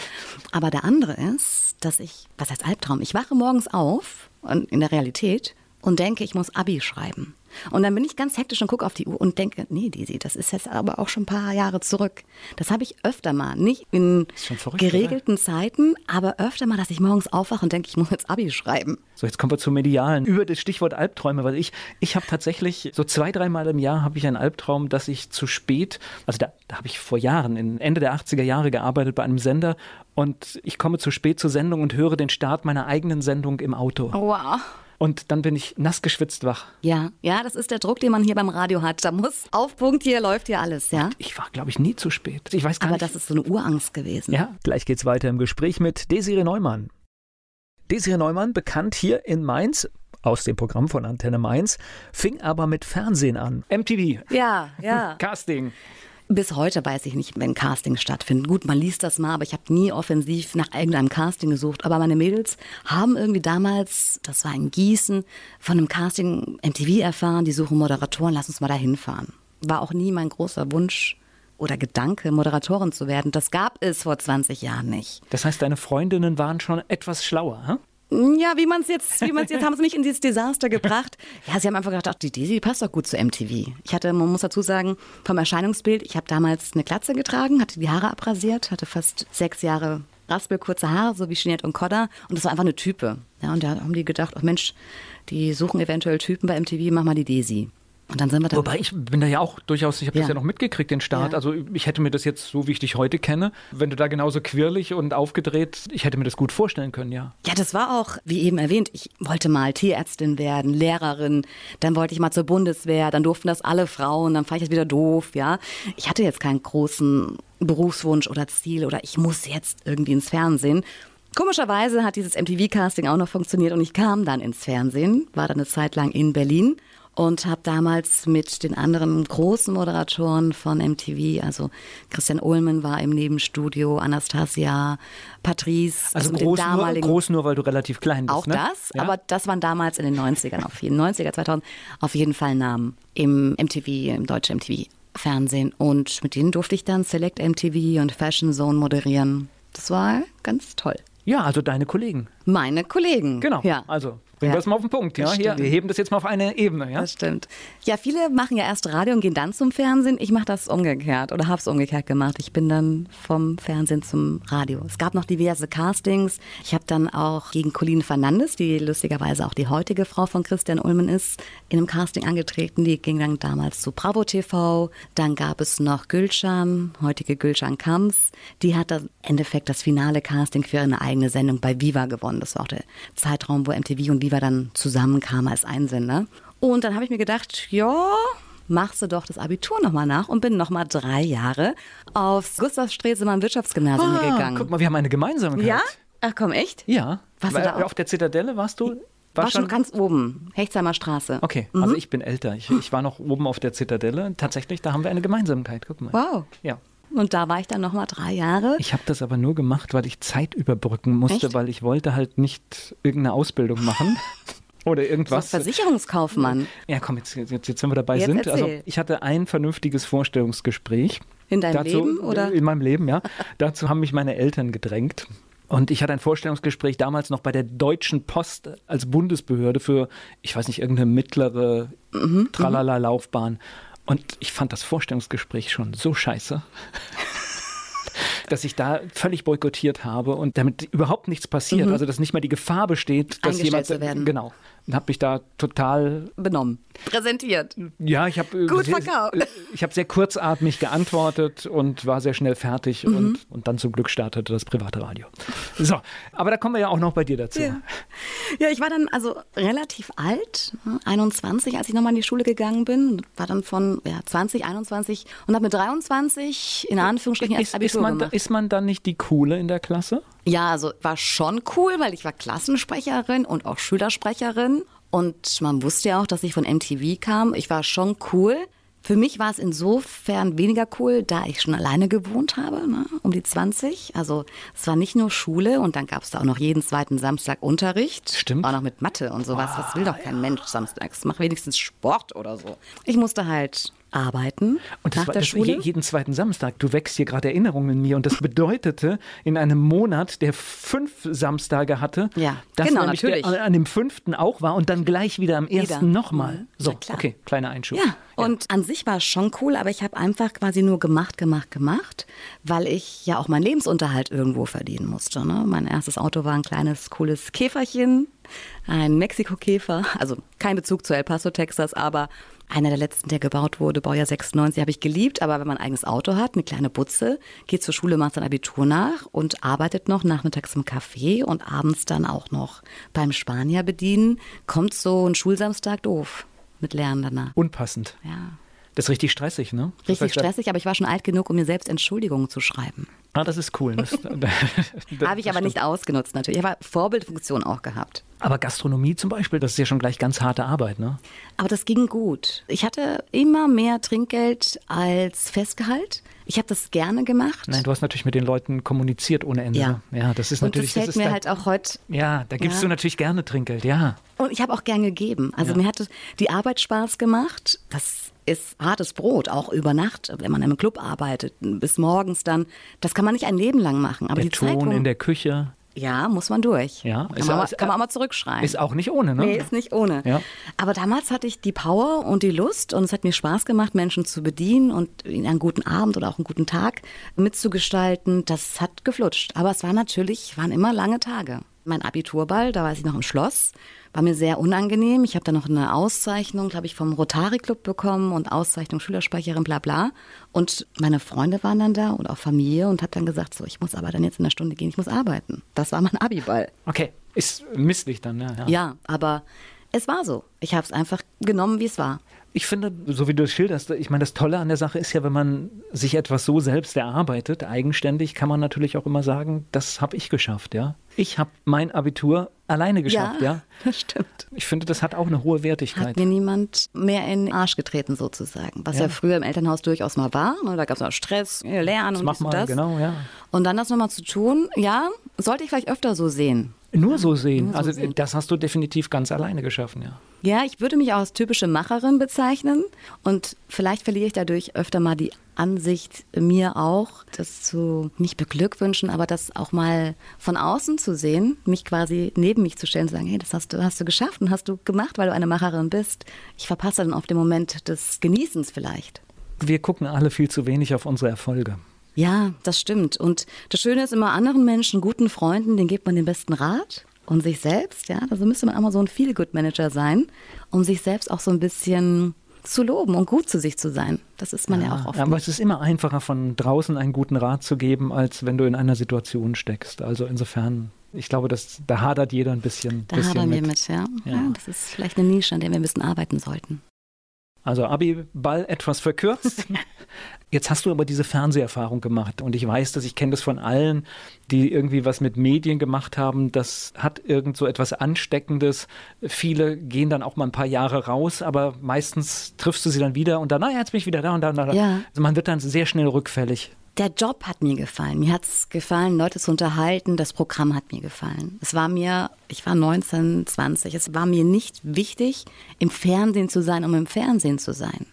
Aber der andere ist, dass ich, was heißt Albtraum? Ich wache morgens auf und in der Realität und denke, ich muss Abi schreiben. Und dann bin ich ganz hektisch und gucke auf die Uhr und denke, nee, Disi, das ist jetzt aber auch schon ein paar Jahre zurück. Das habe ich öfter mal. Nicht in verrückt, geregelten Zeiten, aber öfter mal, dass ich morgens aufwache und denke, ich muss jetzt Abi schreiben. So, jetzt kommen wir zum Medialen. Über das Stichwort Albträume, weil ich, ich habe tatsächlich so zwei, dreimal im Jahr habe ich einen Albtraum, dass ich zu spät, also da, da habe ich vor Jahren, in Ende der 80er Jahre gearbeitet bei einem Sender und ich komme zu spät zur Sendung und höre den Start meiner eigenen Sendung im Auto. Wow. Und dann bin ich nass geschwitzt wach. Ja, ja, das ist der Druck, den man hier beim Radio hat. Da muss auf Punkt, hier läuft hier alles, ja. Ich war, glaube ich, nie zu spät. Ich weiß gar Aber nicht. das ist so eine Urangst gewesen. Ja, gleich geht's weiter im Gespräch mit Desiree Neumann. Desiree Neumann, bekannt hier in Mainz aus dem Programm von Antenne Mainz, fing aber mit Fernsehen an. MTV, ja. ja. Casting. Bis heute weiß ich nicht, wenn Castings stattfinden. Gut, man liest das mal, aber ich habe nie offensiv nach irgendeinem Casting gesucht. Aber meine Mädels haben irgendwie damals, das war in Gießen, von einem Casting MTV erfahren, die suchen Moderatoren, lass uns mal da hinfahren. War auch nie mein großer Wunsch oder Gedanke, Moderatorin zu werden. Das gab es vor 20 Jahren nicht. Das heißt, deine Freundinnen waren schon etwas schlauer, hm? Ja, wie man es jetzt, wie man jetzt haben sie nicht in dieses Desaster gebracht. Ja, sie haben einfach gedacht, ach, die Daisy passt doch gut zu MTV. Ich hatte, man muss dazu sagen, vom Erscheinungsbild, ich habe damals eine Glatze getragen, hatte die Haare abrasiert, hatte fast sechs Jahre raspelkurze Haare, so wie Jeanette und Kodda. Und das war einfach eine Type. Ja, und da haben die gedacht, ach Mensch, die suchen eventuell Typen bei MTV, mach mal die Daisy. Und dann sind wir da. Wobei ich bin da ja auch durchaus, ich habe das Ja. ja noch mitgekriegt, den Start. Ja. Also ich hätte mir das jetzt, so wie ich dich heute kenne, wenn du da genauso quirlig und aufgedreht, ich hätte mir das gut vorstellen können, ja. Ja, das war auch, wie eben erwähnt, ich wollte mal Tierärztin werden, Lehrerin, dann wollte ich mal zur Bundeswehr, dann durften das alle Frauen, dann fand ich das wieder doof, ja. Ich hatte jetzt keinen großen Berufswunsch oder Ziel oder ich muss jetzt irgendwie ins Fernsehen. Komischerweise hat dieses MTV-Casting auch noch funktioniert und ich kam dann ins Fernsehen, war dann eine Zeit lang in Berlin und habe damals mit den anderen großen Moderatoren von MTV, also Christian Ullmann war im Nebenstudio, Anastasia, Patrice, Also, mit den groß, nur, groß nur, weil du relativ klein bist. auch ne? das, ja? aber das waren damals in den 90ern, auf jeden 90er, 2000, auf jeden Fall Namen im MTV, im deutschen MTV-Fernsehen. Und mit denen durfte ich dann Select MTV und Fashion Zone moderieren. Das war ganz toll. Ja, also deine Kollegen. Meine Kollegen. Genau. Ja. Also bringen Ja. wir es mal auf den Punkt. Ja? Hier, wir heben das jetzt mal auf eine Ebene. Ja? Das stimmt. Ja, viele machen ja erst Radio und gehen dann zum Fernsehen. Ich mache das umgekehrt oder habe es umgekehrt gemacht. Ich bin dann vom Fernsehen zum Radio. Es gab noch diverse Castings. Ich habe dann auch gegen Colleen Fernandes, die lustigerweise auch die heutige Frau von Christian Ullmann ist, in einem Casting angetreten. Die ging dann damals zu Bravo TV. Dann gab es noch Gülcan, heutige Gülcan Kams. Die hat dann im Endeffekt das finale Casting für eine eigene Sendung bei Viva gewonnen. Das war auch der Zeitraum, wo MTV und Viva dann zusammenkamen als Einsender. Und dann habe ich mir gedacht, ja, machst du doch das Abitur nochmal nach und bin nochmal drei Jahre aufs Gustav Stresemann Wirtschaftsgymnasium Ah, gegangen. guck mal, wir haben eine Gemeinsamkeit. ja? Ach komm, echt? Ja. Warst du Weil da auch? auf der Zitadelle warst du? War, schon ganz oben, Hechtsheimer Straße. Okay, Mhm. also ich bin älter. Ich, ich war noch oben auf der Zitadelle. Tatsächlich, da haben wir eine Gemeinsamkeit. Guck mal. Wow. Ja. Und da war ich dann nochmal drei Jahre. Ich habe das aber nur gemacht, weil ich Zeit überbrücken musste, Echt? weil ich wollte halt nicht irgendeine Ausbildung machen oder Was? irgendwas. Versicherungskaufmann Ja, komm, jetzt, jetzt, jetzt wenn wir dabei Jetzt sind. Also erzähl. ich hatte ein vernünftiges Vorstellungsgespräch. in deinem Dazu, Leben oder? In meinem Leben, ja. Dazu haben mich meine Eltern gedrängt. Und ich hatte ein Vorstellungsgespräch damals noch bei der Deutschen Post als Bundesbehörde für, ich weiß nicht, irgendeine mittlere Mhm, Tralala-Laufbahn. Und ich fand das Vorstellungsgespräch schon so scheiße, dass ich da völlig boykottiert habe und damit überhaupt nichts passiert. Also, dass nicht mal die Gefahr besteht, dass Mhm. Jemand. Genau. Und habe mich da total Benommen. Präsentiert. ja, ich habe Gut sehr, verkauft. ich habe sehr kurzatmig geantwortet und war sehr schnell fertig Mhm. und, und dann zum Glück startete das private Radio. So, aber da kommen wir ja auch noch bei dir dazu. Ja. Ja, ich war dann also relativ alt, ne, 21, als ich nochmal in die Schule gegangen bin. War dann von ja, 20, 21 und habe mit 23 in Anführungsstrichen erst Ist, Abitur ist, man, gemacht. ist man dann nicht die Coole in der Klasse? Ja, also war schon cool, weil ich war Klassensprecherin und auch Schülersprecherin. Und man wusste ja auch, dass ich von MTV kam. Ich war schon cool. Für mich war es insofern weniger cool, da ich schon alleine gewohnt habe, ne, um die 20. Also es war nicht nur Schule und dann gab es da auch noch jeden zweiten Samstag Unterricht. Stimmt. Auch noch mit Mathe und sowas. Was will doch kein Mensch samstags? Mach wenigstens Sport oder so. Ich musste halt arbeiten Und das nach war der das Schule. je- jeden zweiten Samstag. Du wächst hier gerade Erinnerungen in mir. Und das bedeutete, in einem Monat, der fünf Samstage hatte, Ja, dass genau, nämlich natürlich. Der, an dem fünften auch war und dann gleich wieder am ersten nochmal. Mhm. So, okay, kleiner Einschub. Ja, und an sich war es schon cool, aber ich habe einfach quasi nur gemacht, gemacht, gemacht, weil ich ja auch meinen Lebensunterhalt irgendwo verdienen musste. Ne? Mein erstes Auto war ein kleines, cooles Käferchen, ein Mexiko-Käfer, also kein Bezug zu El Paso, Texas, aber einer der letzten, der gebaut wurde, Baujahr 96, habe ich geliebt. Aber wenn man ein eigenes Auto hat, eine kleine Butze, geht zur Schule, macht sein Abitur nach und arbeitet noch nachmittags im Café und abends dann auch noch beim Spanier bedienen, kommt so ein Schulsamstag doof mit Lernen danach. Unpassend. Ja. Das ist richtig stressig, ne? Das Richtig stressig, aber ich war schon alt genug, um mir selbst Entschuldigungen zu schreiben. Ah, das ist cool. Das, Habe ich aber nicht ausgenutzt natürlich. Ich habe Vorbildfunktion auch gehabt. Aber Gastronomie zum Beispiel, das ist ja schon gleich ganz harte Arbeit, ne? Aber das ging gut. Ich hatte immer mehr Trinkgeld als Festgehalt. Ich habe das gerne gemacht. Nein, du hast natürlich mit den Leuten kommuniziert ohne Ende. Ja. ne? ja das ist Und natürlich. das fällt ist mir da- halt auch heute. Ja, da gibst Ja. du natürlich gerne Trinkgeld, ja. Und ich habe auch gern gegeben. Also Ja. mir hat die Arbeit Spaß gemacht. Das ist hartes Brot, auch über Nacht, wenn man in einem Club arbeitet, bis morgens dann. Das kann man nicht ein Leben lang machen. Aber Der die Ton wo, in der Küche ja, muss man durch. Ja, kann, ist man, auch- mal, kann man auch mal zurückschreien. ist auch nicht ohne, ne? Nee, ist nicht ohne. Ja. Aber damals hatte ich die Power und die Lust und es hat mir Spaß gemacht, Menschen zu bedienen und ihnen einen guten Abend oder auch einen guten Tag mitzugestalten. Das hat geflutscht. Aber es war natürlich, waren immer lange Tage. Mein Abiturball, da war ich noch im Schloss, war mir sehr unangenehm. Ich habe dann noch eine Auszeichnung, glaube ich, vom Rotary Club bekommen und Auszeichnung Schülersprecherin, bla bla. Und meine Freunde waren dann da und auch Familie und habe dann gesagt, so, ich muss aber dann jetzt in der Stunde gehen, ich muss arbeiten. Das war mein Abiball. Okay, ist misslich dann, ja. Ja, ja aber es war so. Ich habe es einfach genommen, wie es war. Ich finde, so wie du es schilderst, ich meine, das Tolle an der Sache ist ja, wenn man sich etwas so selbst erarbeitet, eigenständig, kann man natürlich auch immer sagen, das habe ich geschafft, ja. Ich habe mein Abitur alleine geschafft, ja, ja. Das stimmt. Ich finde, das hat auch eine hohe Wertigkeit. Hat mir niemand mehr in den Arsch getreten sozusagen, was ja, ja früher im Elternhaus durchaus mal war. Ne? Da gab es auch Stress, Lernen das und mach mal, das. Genau, ja. Und dann das nochmal zu tun, ja, sollte ich vielleicht öfter so sehen. Nur so sehen. Nur so also sehen. das hast du definitiv ganz alleine geschaffen, ja. Ja, ich würde mich auch als typische Macherin bezeichnen und vielleicht verliere ich dadurch öfter mal die Ansicht, mir auch das zu nicht beglückwünschen, aber das auch mal von außen zu sehen, mich quasi neben mich zu stellen und sagen, hey, das hast du, hast du geschafft und hast du gemacht, weil du eine Macherin bist. Ich verpasse dann auf den Moment des Genießens vielleicht. Wir gucken alle viel zu wenig auf unsere Erfolge. Ja, das stimmt. Und das Schöne ist immer, anderen Menschen, guten Freunden, denen gibt man den besten Rat. Und sich selbst, ja, also müsste man auch mal so ein Feel-Good-Manager sein, um sich selbst auch so ein bisschen zu loben und gut zu sich zu sein. Das ist man ja, ja auch oft. Aber es ist immer einfacher, von draußen einen guten Rat zu geben, als wenn du in einer Situation steckst. Also insofern, ich glaube, dass, da hadert jeder ein bisschen. Da bisschen hadern wir mit, ja. ja. ja. Das ist vielleicht eine Nische, an der wir ein bisschen arbeiten sollten. Also Abi-Ball etwas verkürzt. Jetzt hast du aber diese Fernseherfahrung gemacht und ich weiß, dass ich kenne das von allen, die irgendwie was mit Medien gemacht haben. Das hat irgend so etwas Ansteckendes. Viele gehen dann auch mal ein paar Jahre raus, aber meistens triffst du sie dann wieder und dann, naja, jetzt bin ich wieder da und da und da. Ja. Also man wird dann sehr schnell rückfällig. Der Job hat mir gefallen. Mir hat es gefallen, Leute zu unterhalten. Das Programm hat mir gefallen. Es war mir, ich war 19, 20, es war mir nicht wichtig, im Fernsehen zu sein, um im Fernsehen zu sein.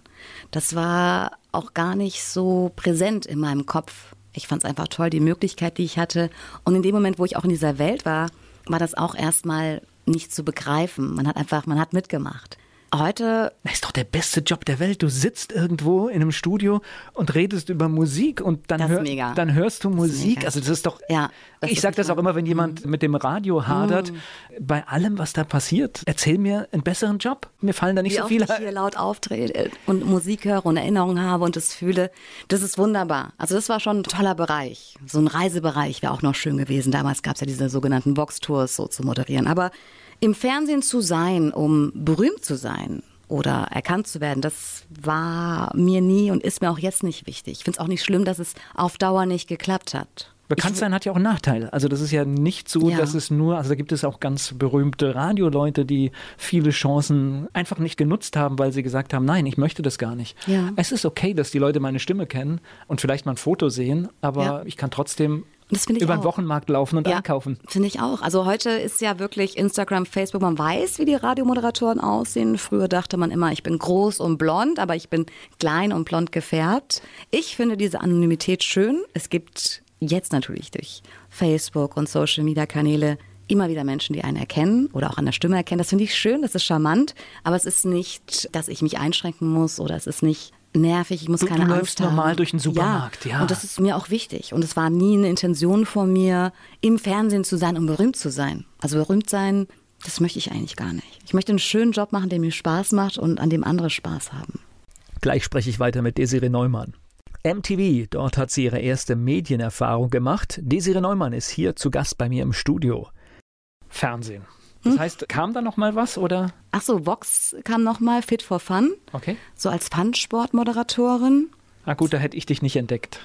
Das war auch gar nicht so präsent in meinem Kopf. Ich fand es einfach toll, die Möglichkeit, die ich hatte. Und in dem Moment, wo ich auch in dieser Welt war, war das auch erstmal nicht zu begreifen. Man hat einfach, man hat mitgemacht. Heute. Das ist doch der beste Job der Welt. Du sitzt irgendwo in einem Studio und redest über Musik und dann, hör, dann hörst du Musik. Das also das ist doch. Ja, ich sage das auch immer, wenn jemand mhm. mit dem Radio hadert. Mhm. Bei allem, was da passiert, erzähl mir einen besseren Job. Mir fallen da nicht Wie so viele. Wenn ich hier laut auftrete und Musik höre und Erinnerungen habe und das fühle, das ist wunderbar. Also das war schon ein toller Bereich. So ein Reisebereich wäre auch noch schön gewesen. Damals gab es ja diese sogenannten Vox-Tours so zu moderieren. Aber im Fernsehen zu sein, um berühmt zu sein oder erkannt zu werden, das war mir nie und ist mir auch jetzt nicht wichtig. Ich finde es auch nicht schlimm, dass es auf Dauer nicht geklappt hat. Bekannt sein hat ja auch einen Nachteil. Also das ist ja nicht so, ja. dass es nur, also da gibt es auch ganz berühmte Radioleute, die viele Chancen einfach nicht genutzt haben, weil sie gesagt haben, nein, ich möchte das gar nicht. Ja. Es ist okay, dass die Leute meine Stimme kennen und vielleicht mal ein Foto sehen, aber ja. ich kann trotzdem das ich über den Wochenmarkt laufen und ja, einkaufen. Finde ich auch. Also heute ist ja wirklich Instagram, Facebook, man weiß, wie die Radiomoderatoren aussehen. Früher dachte man immer, ich bin groß und blond, aber ich bin klein und blond gefärbt. Ich finde diese Anonymität schön. Es gibt jetzt natürlich durch Facebook und Social Media Kanäle immer wieder Menschen, die einen erkennen oder auch an der Stimme erkennen. Das finde ich schön, das ist charmant, aber es ist nicht, dass ich mich einschränken muss oder es ist nicht nervig, ich muss du, keine du Angst läufst haben. normal durch den Supermarkt, ja. ja. Und das ist mir auch wichtig. Und es war nie eine Intention von mir, im Fernsehen zu sein, um berühmt zu sein. Also berühmt sein, das möchte ich eigentlich gar nicht. Ich möchte einen schönen Job machen, der mir Spaß macht und an dem andere Spaß haben. Gleich spreche ich weiter mit Desiree Neumann. MTV, dort hat sie ihre erste Medienerfahrung gemacht. Desiree Neumann ist hier zu Gast bei mir im Studio. Fernsehen. Das hm? heißt, kam da noch mal was oder? Ach so, Vox kam noch mal Fit for Fun. Okay. So als Fun-Sport-Moderatorin. Ah gut, da hätte ich dich nicht entdeckt.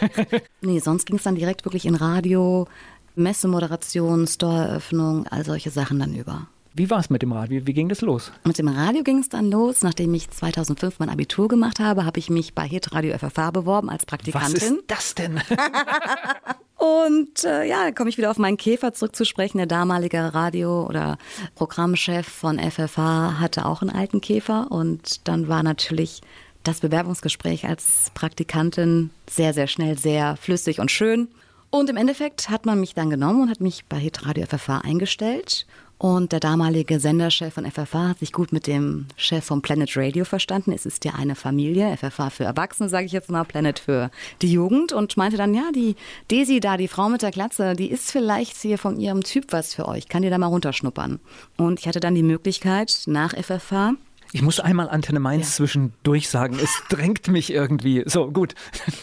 nee, sonst ging es dann direkt wirklich in Radio, Messemoderation, Storeeröffnung, all solche Sachen dann über. Wie war es mit dem Radio? Wie ging das los? Mit dem Radio ging es dann los. Nachdem ich 2005 mein Abitur gemacht habe, habe ich mich bei Hit Radio FFH beworben als Praktikantin. Was ist das denn? Und äh, ja, da komme ich wieder auf meinen Käfer zurückzusprechen. Der damalige Radio- oder Programmchef von FFH hatte auch einen alten Käfer. Und dann war natürlich das Bewerbungsgespräch als Praktikantin sehr, sehr schnell, sehr flüssig und schön. Und im Endeffekt hat man mich dann genommen und hat mich bei Hit Radio FFH eingestellt. Und der damalige Senderchef von FFH hat sich gut mit dem Chef von Planet Radio verstanden. Es ist ja eine Familie, FFH für Erwachsene, sage ich jetzt mal, Planet für die Jugend. Und meinte dann, ja, die Desi da, die Frau mit der Glatze, die ist vielleicht hier von ihrem Typ was für euch. Kann die da mal runterschnuppern? Und ich hatte dann die Möglichkeit, nach FFH ich muss einmal Antenne Mainz ja. zwischendurch sagen. Es drängt mich irgendwie. So, gut.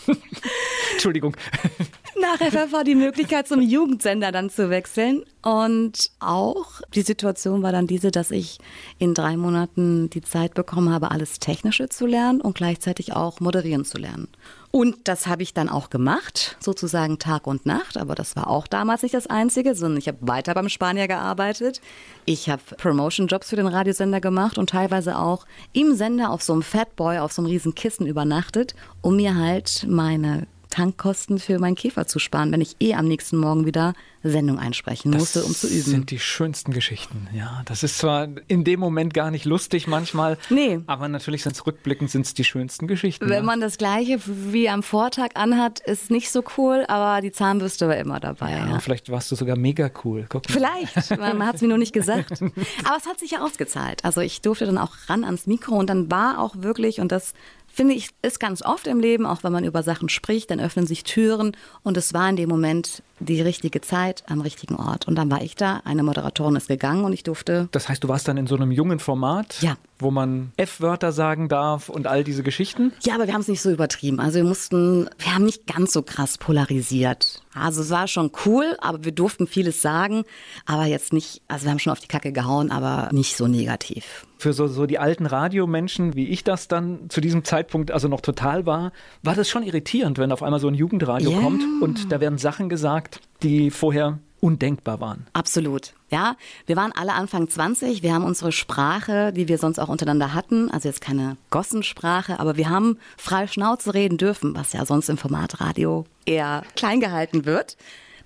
Entschuldigung. Nach FF die Möglichkeit, zum Jugendsender dann zu wechseln. Und auch die Situation war dann diese, dass ich in drei Monaten die Zeit bekommen habe, alles Technische zu lernen und gleichzeitig auch moderieren zu lernen. Und das habe ich dann auch gemacht, sozusagen Tag und Nacht. Aber das war auch damals nicht das Einzige, sondern ich habe weiter beim Spanier gearbeitet. Ich habe Promotion-Jobs für den Radiosender gemacht und teilweise auch im Sender auf so einem Fatboy, auf so einem riesen Kissen übernachtet, um mir halt meine Tankkosten für meinen Käfer zu sparen, wenn ich eh am nächsten Morgen wieder Sendung einsprechen das musste, um zu üben. Das sind die schönsten Geschichten. Ja, das ist zwar in dem Moment gar nicht lustig manchmal, nee. aber natürlich sind es rückblickend sind es die schönsten Geschichten. Wenn ja. man das gleiche wie am Vortag anhat, ist nicht so cool, aber die Zahnbürste war immer dabei. Ja, ja. Vielleicht warst du sogar mega cool. Guck mal. Vielleicht, man hat es mir nur nicht gesagt. Aber es hat sich ja ausgezahlt. Also ich durfte dann auch ran ans Mikro und dann war auch wirklich, und das finde ich, ist ganz oft im Leben, auch wenn man über Sachen spricht, dann öffnen sich Türen. Und es war in dem Moment die richtige Zeit am richtigen Ort. Und dann war ich da, eine Moderatorin ist gegangen und ich durfte. Das heißt, du warst dann in so einem jungen Format, ja. wo man F-Wörter sagen darf und all diese Geschichten? Ja, aber wir haben es nicht so übertrieben. Also wir mussten, wir haben nicht ganz so krass polarisiert. Also es war schon cool, aber wir durften vieles sagen, aber jetzt nicht, also wir haben schon auf die Kacke gehauen, aber nicht so negativ. Für so, so die alten Radiomenschen, wie ich das dann zu diesem Zeitpunkt also noch total war, war das schon irritierend, wenn auf einmal so ein Jugendradio yeah. kommt und da werden Sachen gesagt, die vorher undenkbar waren. Absolut. Ja, wir waren alle Anfang 20. Wir haben unsere Sprache, die wir sonst auch untereinander hatten, also jetzt keine Gossensprache, aber wir haben frei Schnauze reden dürfen, was ja sonst im Formatradio eher klein gehalten wird.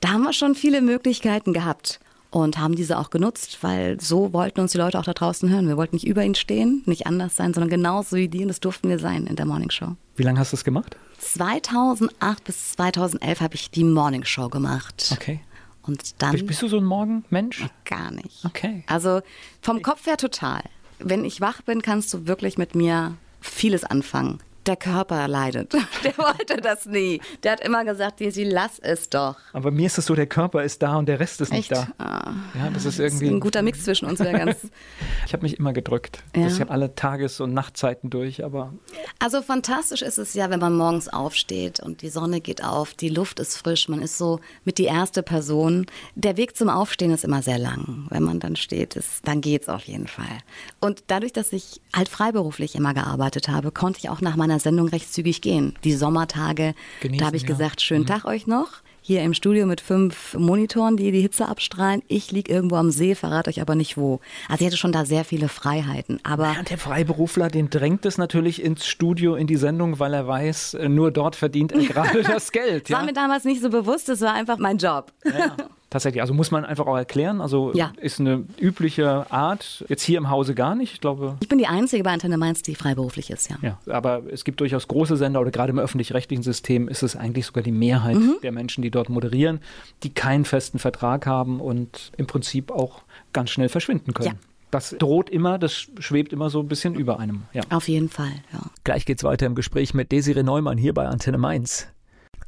Da haben wir schon viele Möglichkeiten gehabt und haben diese auch genutzt, weil so wollten uns die Leute auch da draußen hören. Wir wollten nicht über ihnen stehen, nicht anders sein, sondern genauso wie die und das durften wir sein in der Morning Show. Wie lange hast du es gemacht? 2008 bis 2011 habe ich die Morning Show gemacht. Okay. Und dann. Bist du so ein Morgenmensch? Gar nicht. Okay. Also vom Kopf her total. Wenn ich wach bin, kannst du wirklich mit mir vieles anfangen der Körper leidet. Der wollte das nie. Der hat immer gesagt, sie lass es doch. Aber mir ist es so, der Körper ist da und der Rest ist nicht da. Ah, ja, das ist irgendwie das ist ein guter Mix zwischen uns. Ganz ich habe mich immer gedrückt. Ja. Ich habe alle Tages- und Nachtzeiten durch, aber also fantastisch ist es ja, wenn man morgens aufsteht und die Sonne geht auf, die Luft ist frisch, man ist so mit die erste Person. Der Weg zum Aufstehen ist immer sehr lang. Wenn man dann steht, ist, dann geht's auf jeden Fall. Und dadurch, dass ich halt freiberuflich immer gearbeitet habe, konnte ich auch nach meiner meiner Sendung recht zügig gehen. Die Sommertage, Genießen, da habe ich ja. gesagt, schönen mhm. Tag euch noch. Hier im Studio mit fünf Monitoren, die die Hitze abstrahlen. Ich liege irgendwo am See, verrate euch aber nicht wo. Also ich hatte schon da sehr viele Freiheiten. Aber ja, der Freiberufler, den drängt es natürlich ins Studio, in die Sendung, weil er weiß, äh, nur dort verdient er gerade das Geld. Ja? War mir damals nicht so bewusst, das war einfach mein Job. Ja. Tatsächlich, also muss man einfach auch erklären. Also ja. ist eine übliche Art, jetzt hier im Hause gar nicht. Ich glaube. Ich bin die Einzige bei Antenne Mainz, die freiberuflich ist, ja. Ja, aber es gibt durchaus große Sender oder gerade im öffentlich-rechtlichen System ist es eigentlich sogar die Mehrheit mhm. der Menschen, die dort moderieren, die keinen festen Vertrag haben und im Prinzip auch ganz schnell verschwinden können. Ja. Das droht immer, das schwebt immer so ein bisschen über einem. Ja. Auf jeden Fall, ja. Gleich geht's weiter im Gespräch mit Desiree Neumann hier bei Antenne Mainz.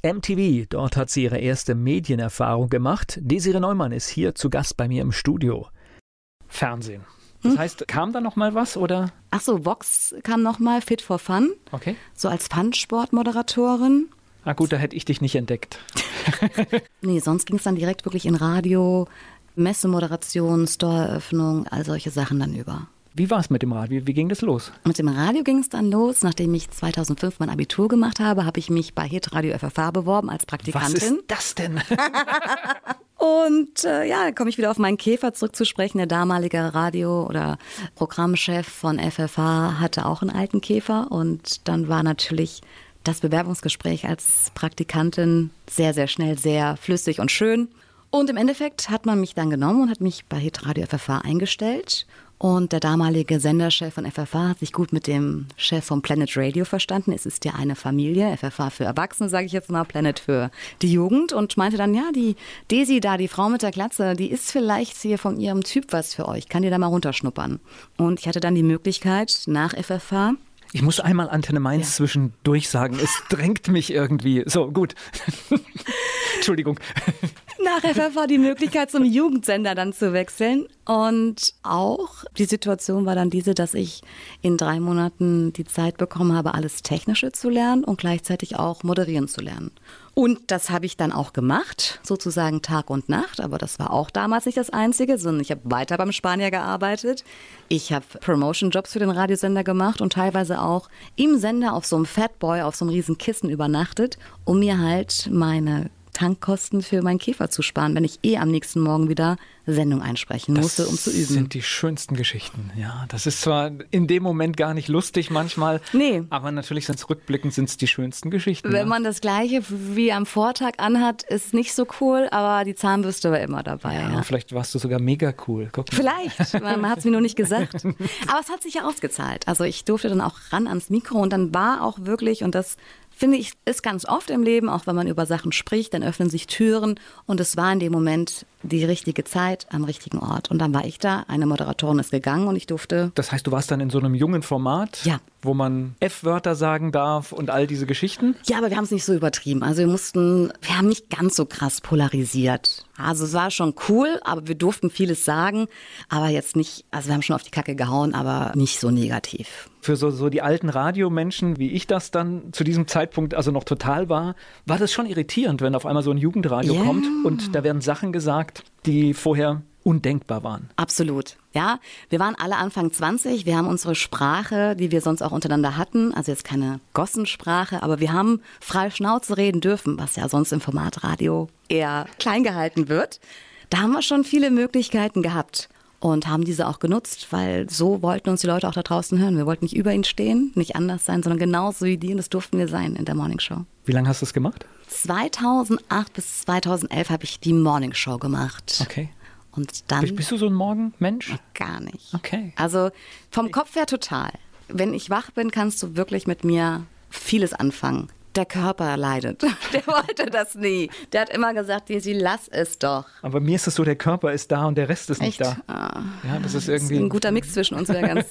MTV, dort hat sie ihre erste Medienerfahrung gemacht. Desiree Neumann ist hier zu Gast bei mir im Studio. Fernsehen. Das hm? heißt, kam da noch mal was oder? Ach so, Vox kam noch mal Fit for Fun. Okay. So als Fun-Sportmoderatorin. Ah gut, da hätte ich dich nicht entdeckt. nee, sonst ging es dann direkt wirklich in Radio, Messemoderation, Storeeröffnung, all solche Sachen dann über. Wie war es mit dem Radio? Wie ging das los? Mit dem Radio ging es dann los. Nachdem ich 2005 mein Abitur gemacht habe, habe ich mich bei Hit Radio FFH beworben als Praktikantin. Was ist das denn? Und äh, ja, komme ich wieder auf meinen Käfer zurückzusprechen. Der damalige Radio- oder Programmchef von FFH hatte auch einen alten Käfer. Und dann war natürlich das Bewerbungsgespräch als Praktikantin sehr, sehr schnell, sehr flüssig und schön. Und im Endeffekt hat man mich dann genommen und hat mich bei Hit Radio FFH eingestellt. Und der damalige Senderchef von FFH hat sich gut mit dem Chef von Planet Radio verstanden. Es ist ja eine Familie, FFH für Erwachsene, sage ich jetzt mal, Planet für die Jugend. Und meinte dann, ja, die Desi da, die Frau mit der Glatze, die ist vielleicht hier von ihrem Typ was für euch. Kann die da mal runterschnuppern? Und ich hatte dann die Möglichkeit, nach FFH ich muss einmal Antenne Mainz ja. zwischendurch sagen. Es drängt mich irgendwie. So, gut. Entschuldigung. Nach FFH die Möglichkeit, zum Jugendsender dann zu wechseln. Und auch die Situation war dann diese, dass ich in drei Monaten die Zeit bekommen habe, alles Technische zu lernen und gleichzeitig auch moderieren zu lernen. Und das habe ich dann auch gemacht, sozusagen Tag und Nacht. Aber das war auch damals nicht das Einzige, sondern ich habe weiter beim Spanier gearbeitet. Ich habe Promotion-Jobs für den Radiosender gemacht und teilweise auch im Sender auf so einem Fatboy, auf so einem riesen Kissen übernachtet, um mir halt meine Tankkosten für meinen Käfer zu sparen, wenn ich eh am nächsten Morgen wieder Sendung einsprechen das musste, um zu üben. Das sind die schönsten Geschichten. Ja, das ist zwar in dem Moment gar nicht lustig manchmal, nee. aber natürlich sind es rückblickend sind es die schönsten Geschichten. Wenn ja. man das gleiche wie am Vortag anhat, ist nicht so cool, aber die Zahnbürste war immer dabei. Ja, ja. Vielleicht warst du sogar mega cool. Vielleicht, man hat es mir nur nicht gesagt. Aber es hat sich ja ausgezahlt. Also ich durfte dann auch ran ans Mikro und dann war auch wirklich, und das finde ich, ist ganz oft im Leben, auch wenn man über Sachen spricht, dann öffnen sich Türen. Und es war in dem Moment die richtige Zeit am richtigen Ort. Und dann war ich da, eine Moderatorin ist gegangen und ich durfte. Das heißt, du warst dann in so einem jungen Format, ja. wo man F-Wörter sagen darf und all diese Geschichten? Ja, aber wir haben es nicht so übertrieben. Also wir mussten, wir haben nicht ganz so krass polarisiert. Also es war schon cool, aber wir durften vieles sagen, aber jetzt nicht, also wir haben schon auf die Kacke gehauen, aber nicht so negativ. Für so, so die alten Radiomenschen, wie ich das dann zu diesem Zeitpunkt also noch total war, war das schon irritierend, wenn auf einmal so ein Jugendradio yeah. kommt und da werden Sachen gesagt, die vorher undenkbar waren. Absolut. Ja, wir waren alle Anfang 20. Wir haben unsere Sprache, die wir sonst auch untereinander hatten, also jetzt keine Gossensprache, aber wir haben frei Schnauze reden dürfen, was ja sonst im Formatradio eher klein gehalten wird. Da haben wir schon viele Möglichkeiten gehabt und haben diese auch genutzt, weil so wollten uns die Leute auch da draußen hören. Wir wollten nicht über ihnen stehen, nicht anders sein, sondern genauso wie die und das durften wir sein in der Morning Show. Wie lange hast du es gemacht? 2008 bis 2011 habe ich die Morning Show gemacht. Okay. Und dann. Bist du so ein Morgenmensch? Gar nicht. Okay. Also vom Kopf her total. Wenn ich wach bin, kannst du wirklich mit mir vieles anfangen der Körper leidet. Der wollte das nie. Der hat immer gesagt, sie lass es doch. Aber mir ist es so, der Körper ist da und der Rest ist Echt? nicht da. Ah. Ja, das ist irgendwie. Das ist ein guter Mix zwischen uns. Ganz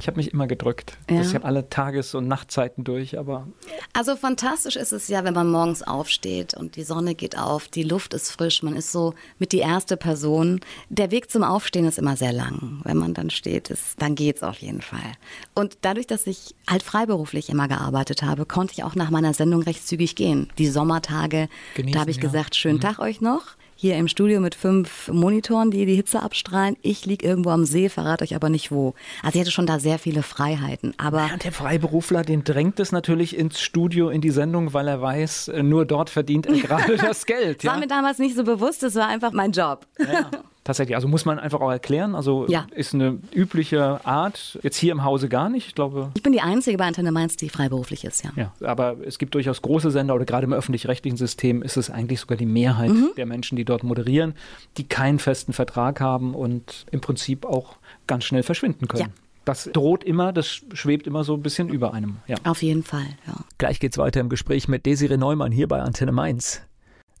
ich habe mich immer gedrückt. Ja. Ich habe alle Tages- und Nachtzeiten durch, aber. Also fantastisch ist es ja, wenn man morgens aufsteht und die Sonne geht auf, die Luft ist frisch, man ist so mit die erste Person. Der Weg zum Aufstehen ist immer sehr lang. Wenn man dann steht, ist, dann es auf jeden Fall. Und dadurch, dass ich halt freiberuflich immer gearbeitet habe, konnte ich auch nach meiner Sendung recht zügig gehen. Die Sommertage, Genießen, da habe ich ja. gesagt, schönen mhm. Tag euch noch hier im Studio mit fünf Monitoren, die die Hitze abstrahlen. Ich liege irgendwo am See, verrate euch aber nicht wo. Also ich hatte schon da sehr viele Freiheiten. Aber ja, der Freiberufler, den drängt es natürlich ins Studio, in die Sendung, weil er weiß, nur dort verdient er gerade das Geld. Das war mir damals nicht so bewusst, das war einfach mein Job. Ja. Tatsächlich, also muss man einfach auch erklären. Also ja. ist eine übliche Art, jetzt hier im Hause gar nicht. Ich glaube. Ich bin die Einzige bei Antenne Mainz, die freiberuflich ist, ja. Ja, aber es gibt durchaus große Sender oder gerade im öffentlich-rechtlichen System ist es eigentlich sogar die Mehrheit mhm. der Menschen, die dort moderieren, die keinen festen Vertrag haben und im Prinzip auch ganz schnell verschwinden können. Ja. Das droht immer, das schwebt immer so ein bisschen über einem. Ja. Auf jeden Fall, ja. Gleich geht's weiter im Gespräch mit Desiree Neumann hier bei Antenne Mainz.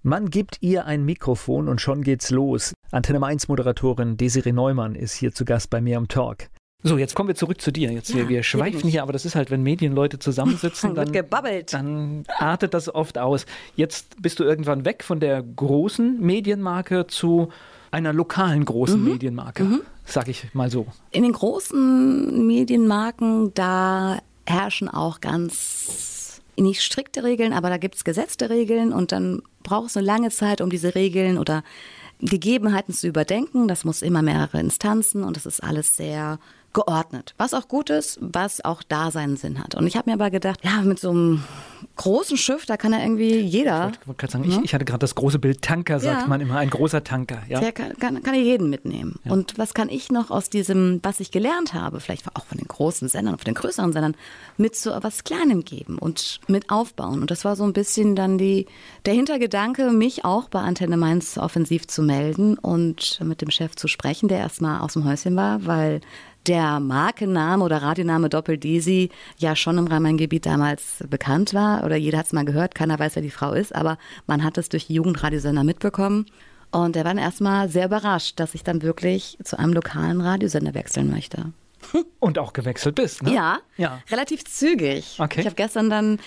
Man gibt ihr ein Mikrofon und schon geht's los. Antenne 1 Moderatorin Desiree Neumann ist hier zu Gast bei mir im Talk. So, jetzt kommen wir zurück zu dir. Jetzt, ja, wir, wir schweifen hier, aber das ist halt, wenn Medienleute zusammensitzen, dann, dann artet das oft aus. Jetzt bist du irgendwann weg von der großen Medienmarke zu einer lokalen großen mhm. Medienmarke, mhm. sag ich mal so. In den großen Medienmarken, da herrschen auch ganz nicht strikte Regeln, aber da gibt es gesetzte Regeln und dann brauchst du eine lange Zeit, um diese Regeln oder Gegebenheiten zu überdenken. Das muss immer mehrere Instanzen und das ist alles sehr geordnet. Was auch gut ist, was auch da seinen Sinn hat. Und ich habe mir aber gedacht, ja, mit so einem großen Schiff, da kann ja irgendwie jeder. Ich wollte gerade sagen, ich, ich, hatte gerade das große Bild Tanker, sagt ja. man immer, ein großer Tanker. Ja. Der kann, kann, kann jeden mitnehmen. Ja. Und was kann ich noch aus diesem, was ich gelernt habe, vielleicht auch von den großen Sendern, von den größeren Sendern, mit so etwas Kleinem geben und mit aufbauen. Und das war so ein bisschen dann die, der Hintergedanke, mich auch bei Antenne Mainz offensiv zu melden und mit dem Chef zu sprechen, der erstmal aus dem Häuschen war, weil der Markenname oder Radioname Doppel-Desi ja schon im Rhein-Main-Gebiet damals bekannt war oder jeder hat es mal gehört, keiner weiß, wer die Frau ist, aber man hat es durch die Jugendradiosender mitbekommen. Und er war dann erstmal sehr überrascht, dass ich dann wirklich zu einem lokalen Radiosender wechseln möchte. Und auch gewechselt bist, ne? Ja, ja. relativ zügig. Okay. Ich habe gestern dann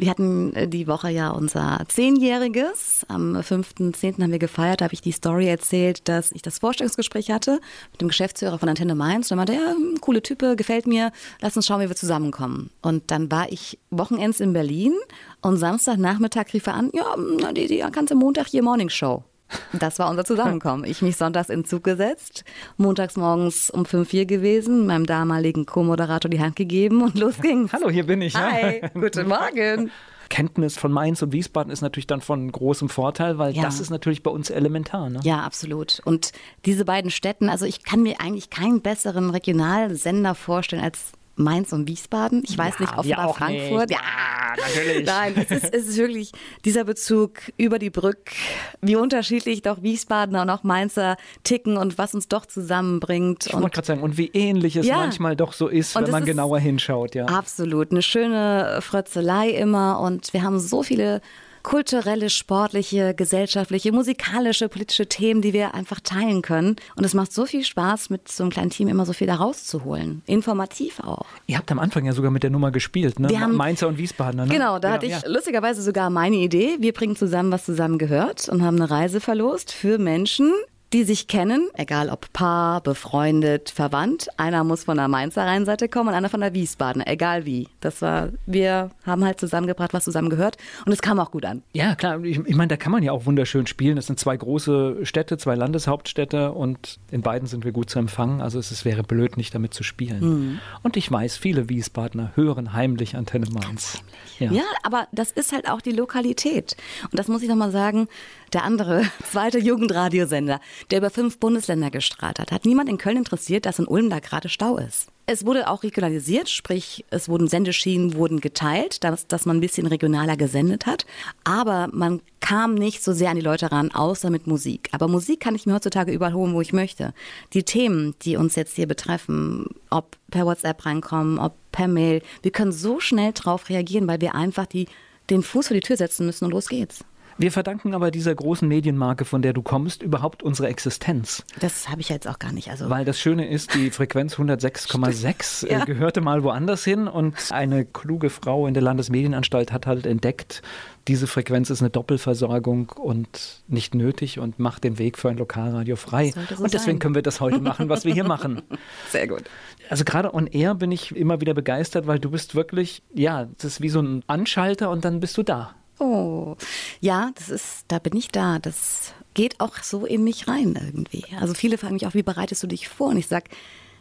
wir hatten äh, die Woche ja unser Zehnjähriges. Am 5.10. haben wir gefeiert. Da habe ich die Story erzählt, dass ich das Vorstellungsgespräch hatte mit dem Geschäftsführer von Antenne Mainz. Da meinte er, hm, coole Type, gefällt mir. Lass uns schauen, wie wir zusammenkommen. Und dann war ich Wochenends in Berlin und Samstagnachmittag rief er an, ja, hm, die, die ganze Montag hier Morning Show. Das war unser Zusammenkommen. Ich mich sonntags in Zug gesetzt, montags morgens um 5 Uhr gewesen, meinem damaligen Co-Moderator die Hand gegeben und los ging's. Hallo, hier bin ich. Hi, ja. guten Morgen. Kenntnis von Mainz und Wiesbaden ist natürlich dann von großem Vorteil, weil ja. das ist natürlich bei uns elementar. Ne? Ja, absolut. Und diese beiden Städten, also ich kann mir eigentlich keinen besseren Regionalsender vorstellen als Mainz und Wiesbaden. Ich weiß ja, nicht, offenbar Frankfurt. Nicht. Ja, natürlich. Nein, es ist, es ist wirklich dieser Bezug über die Brücke, wie unterschiedlich doch Wiesbadener und auch Mainzer ticken und was uns doch zusammenbringt. Ich wollte gerade sagen, und wie ähnlich es ja. manchmal doch so ist, und wenn man genauer hinschaut. Ja. Absolut. Eine schöne Frötzelei immer und wir haben so viele kulturelle, sportliche, gesellschaftliche, musikalische, politische Themen, die wir einfach teilen können. Und es macht so viel Spaß, mit so einem kleinen Team immer so viel da rauszuholen. Informativ auch. Ihr habt am Anfang ja sogar mit der Nummer gespielt, ne? Wir haben, Mainzer und Wiesbadener, ne? Genau, da ja, hatte ich ja. lustigerweise sogar meine Idee. Wir bringen zusammen, was zusammen gehört und haben eine Reise verlost für Menschen, die sich kennen, egal ob Paar, befreundet, verwandt. Einer muss von der Mainzer Rheinseite kommen und einer von der Wiesbaden, egal wie. Das war, wir haben halt zusammengebracht, was zusammen gehört und es kam auch gut an. Ja, klar. Ich, ich meine, da kann man ja auch wunderschön spielen. Das sind zwei große Städte, zwei Landeshauptstädte und in beiden sind wir gut zu empfangen. Also es, es wäre blöd, nicht damit zu spielen. Mhm. Und ich weiß, viele Wiesbadener hören heimlich Antenne Mainz. Ja. ja, aber das ist halt auch die Lokalität. Und das muss ich nochmal sagen, der andere zweite Jugendradiosender, der über fünf Bundesländer gestrahlt hat, hat niemand in Köln interessiert, dass in Ulm da gerade Stau ist. Es wurde auch regionalisiert, sprich, es wurden Sendeschienen wurden geteilt, dass, dass man ein bisschen regionaler gesendet hat. Aber man kam nicht so sehr an die Leute ran, außer mit Musik. Aber Musik kann ich mir heutzutage überall holen, wo ich möchte. Die Themen, die uns jetzt hier betreffen, ob per WhatsApp reinkommen, ob per Mail, wir können so schnell drauf reagieren, weil wir einfach die, den Fuß vor die Tür setzen müssen und los geht's. Wir verdanken aber dieser großen Medienmarke, von der du kommst, überhaupt unsere Existenz. Das habe ich jetzt auch gar nicht. Also Weil das Schöne ist, die Frequenz 106,6 äh, ja. gehörte mal woanders hin und eine kluge Frau in der Landesmedienanstalt hat halt entdeckt, diese Frequenz ist eine Doppelversorgung und nicht nötig und macht den Weg für ein Lokalradio frei. So und deswegen sein. können wir das heute machen, was wir hier machen. Sehr gut. Also gerade on air bin ich immer wieder begeistert, weil du bist wirklich, ja, das ist wie so ein Anschalter und dann bist du da. Oh, ja, das ist, da bin ich da. Das geht auch so in mich rein irgendwie. Also viele fragen mich auch, wie bereitest du dich vor? Und ich sage,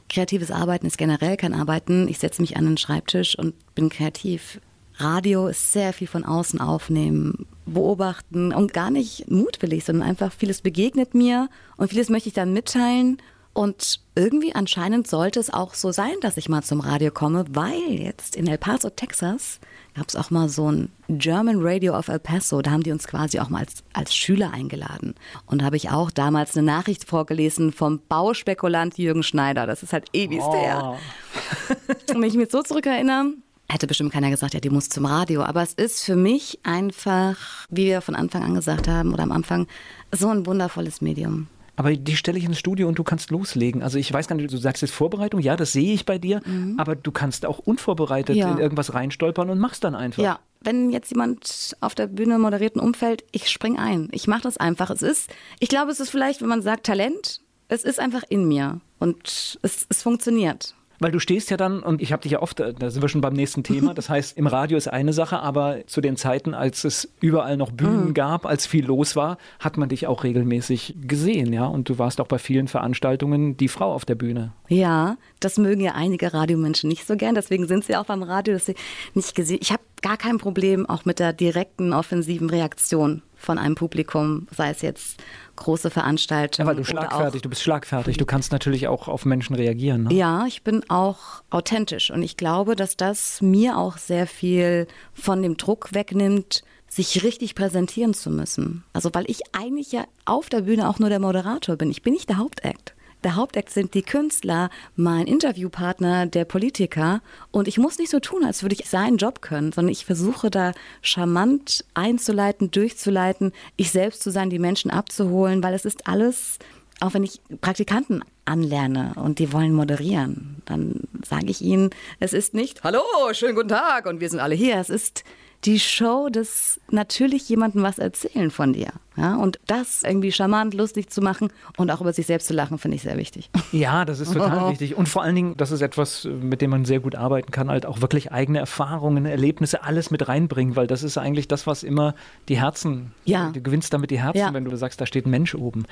kreatives Arbeiten ist generell kein Arbeiten. Ich setze mich an den Schreibtisch und bin kreativ. Radio ist sehr viel von außen aufnehmen, beobachten und gar nicht mutwillig, sondern einfach vieles begegnet mir und vieles möchte ich dann mitteilen. Und irgendwie anscheinend sollte es auch so sein, dass ich mal zum Radio komme, weil jetzt in El Paso, Texas, gab es auch mal so ein German Radio of El Paso. Da haben die uns quasi auch mal als, als Schüler eingeladen. Und da habe ich auch damals eine Nachricht vorgelesen vom Bauspekulant Jürgen Schneider. Das ist halt ewig oh. her. Und wenn ich mich so zurückerinnere, hätte bestimmt keiner gesagt, ja, die muss zum Radio. Aber es ist für mich einfach, wie wir von Anfang an gesagt haben oder am Anfang, so ein wundervolles Medium. Aber die stelle ich ins Studio und du kannst loslegen. Also ich weiß gar nicht, du sagst jetzt Vorbereitung, ja, das sehe ich bei dir, mhm. aber du kannst auch unvorbereitet ja. in irgendwas reinstolpern und machst dann einfach. Ja, wenn jetzt jemand auf der Bühne moderiert ein Umfeld, ich spring ein. Ich mache das einfach. Es ist, ich glaube, es ist vielleicht, wenn man sagt Talent, es ist einfach in mir und es, es funktioniert. Weil du stehst ja dann, und ich habe dich ja oft, äh, da sind wir schon beim nächsten Thema, das heißt, im Radio ist eine Sache, aber zu den Zeiten, als es überall noch Bühnen mhm. gab, als viel los war, hat man dich auch regelmäßig gesehen, ja. Und du warst auch bei vielen Veranstaltungen die Frau auf der Bühne. Ja, das mögen ja einige Radiomenschen nicht so gern, deswegen sind sie auch beim Radio, dass sie nicht gesehen. Ich habe gar kein Problem auch mit der direkten offensiven Reaktion von einem Publikum, sei es jetzt große Veranstaltungen. Ja, weil du schlagfertig, du bist schlagfertig, du kannst natürlich auch auf Menschen reagieren. Ne? Ja, ich bin auch authentisch und ich glaube, dass das mir auch sehr viel von dem Druck wegnimmt, sich richtig präsentieren zu müssen. Also weil ich eigentlich ja auf der Bühne auch nur der Moderator bin. Ich bin nicht der Hauptakt. Der Hauptakt sind die Künstler, mein Interviewpartner, der Politiker. Und ich muss nicht so tun, als würde ich seinen Job können, sondern ich versuche da charmant einzuleiten, durchzuleiten, ich selbst zu sein, die Menschen abzuholen, weil es ist alles, auch wenn ich Praktikanten anlerne und die wollen moderieren, dann sage ich ihnen, es ist nicht, hallo, schönen guten Tag und wir sind alle hier. Es ist die Show des natürlich jemandem was erzählen von dir. Ja, und das irgendwie charmant, lustig zu machen und auch über sich selbst zu lachen, finde ich sehr wichtig. Ja, das ist total wichtig. Und vor allen Dingen, das ist etwas, mit dem man sehr gut arbeiten kann, halt auch wirklich eigene Erfahrungen, Erlebnisse, alles mit reinbringen, weil das ist eigentlich das, was immer die Herzen, ja. du gewinnst damit die Herzen, ja. wenn du sagst, da steht ein Mensch oben.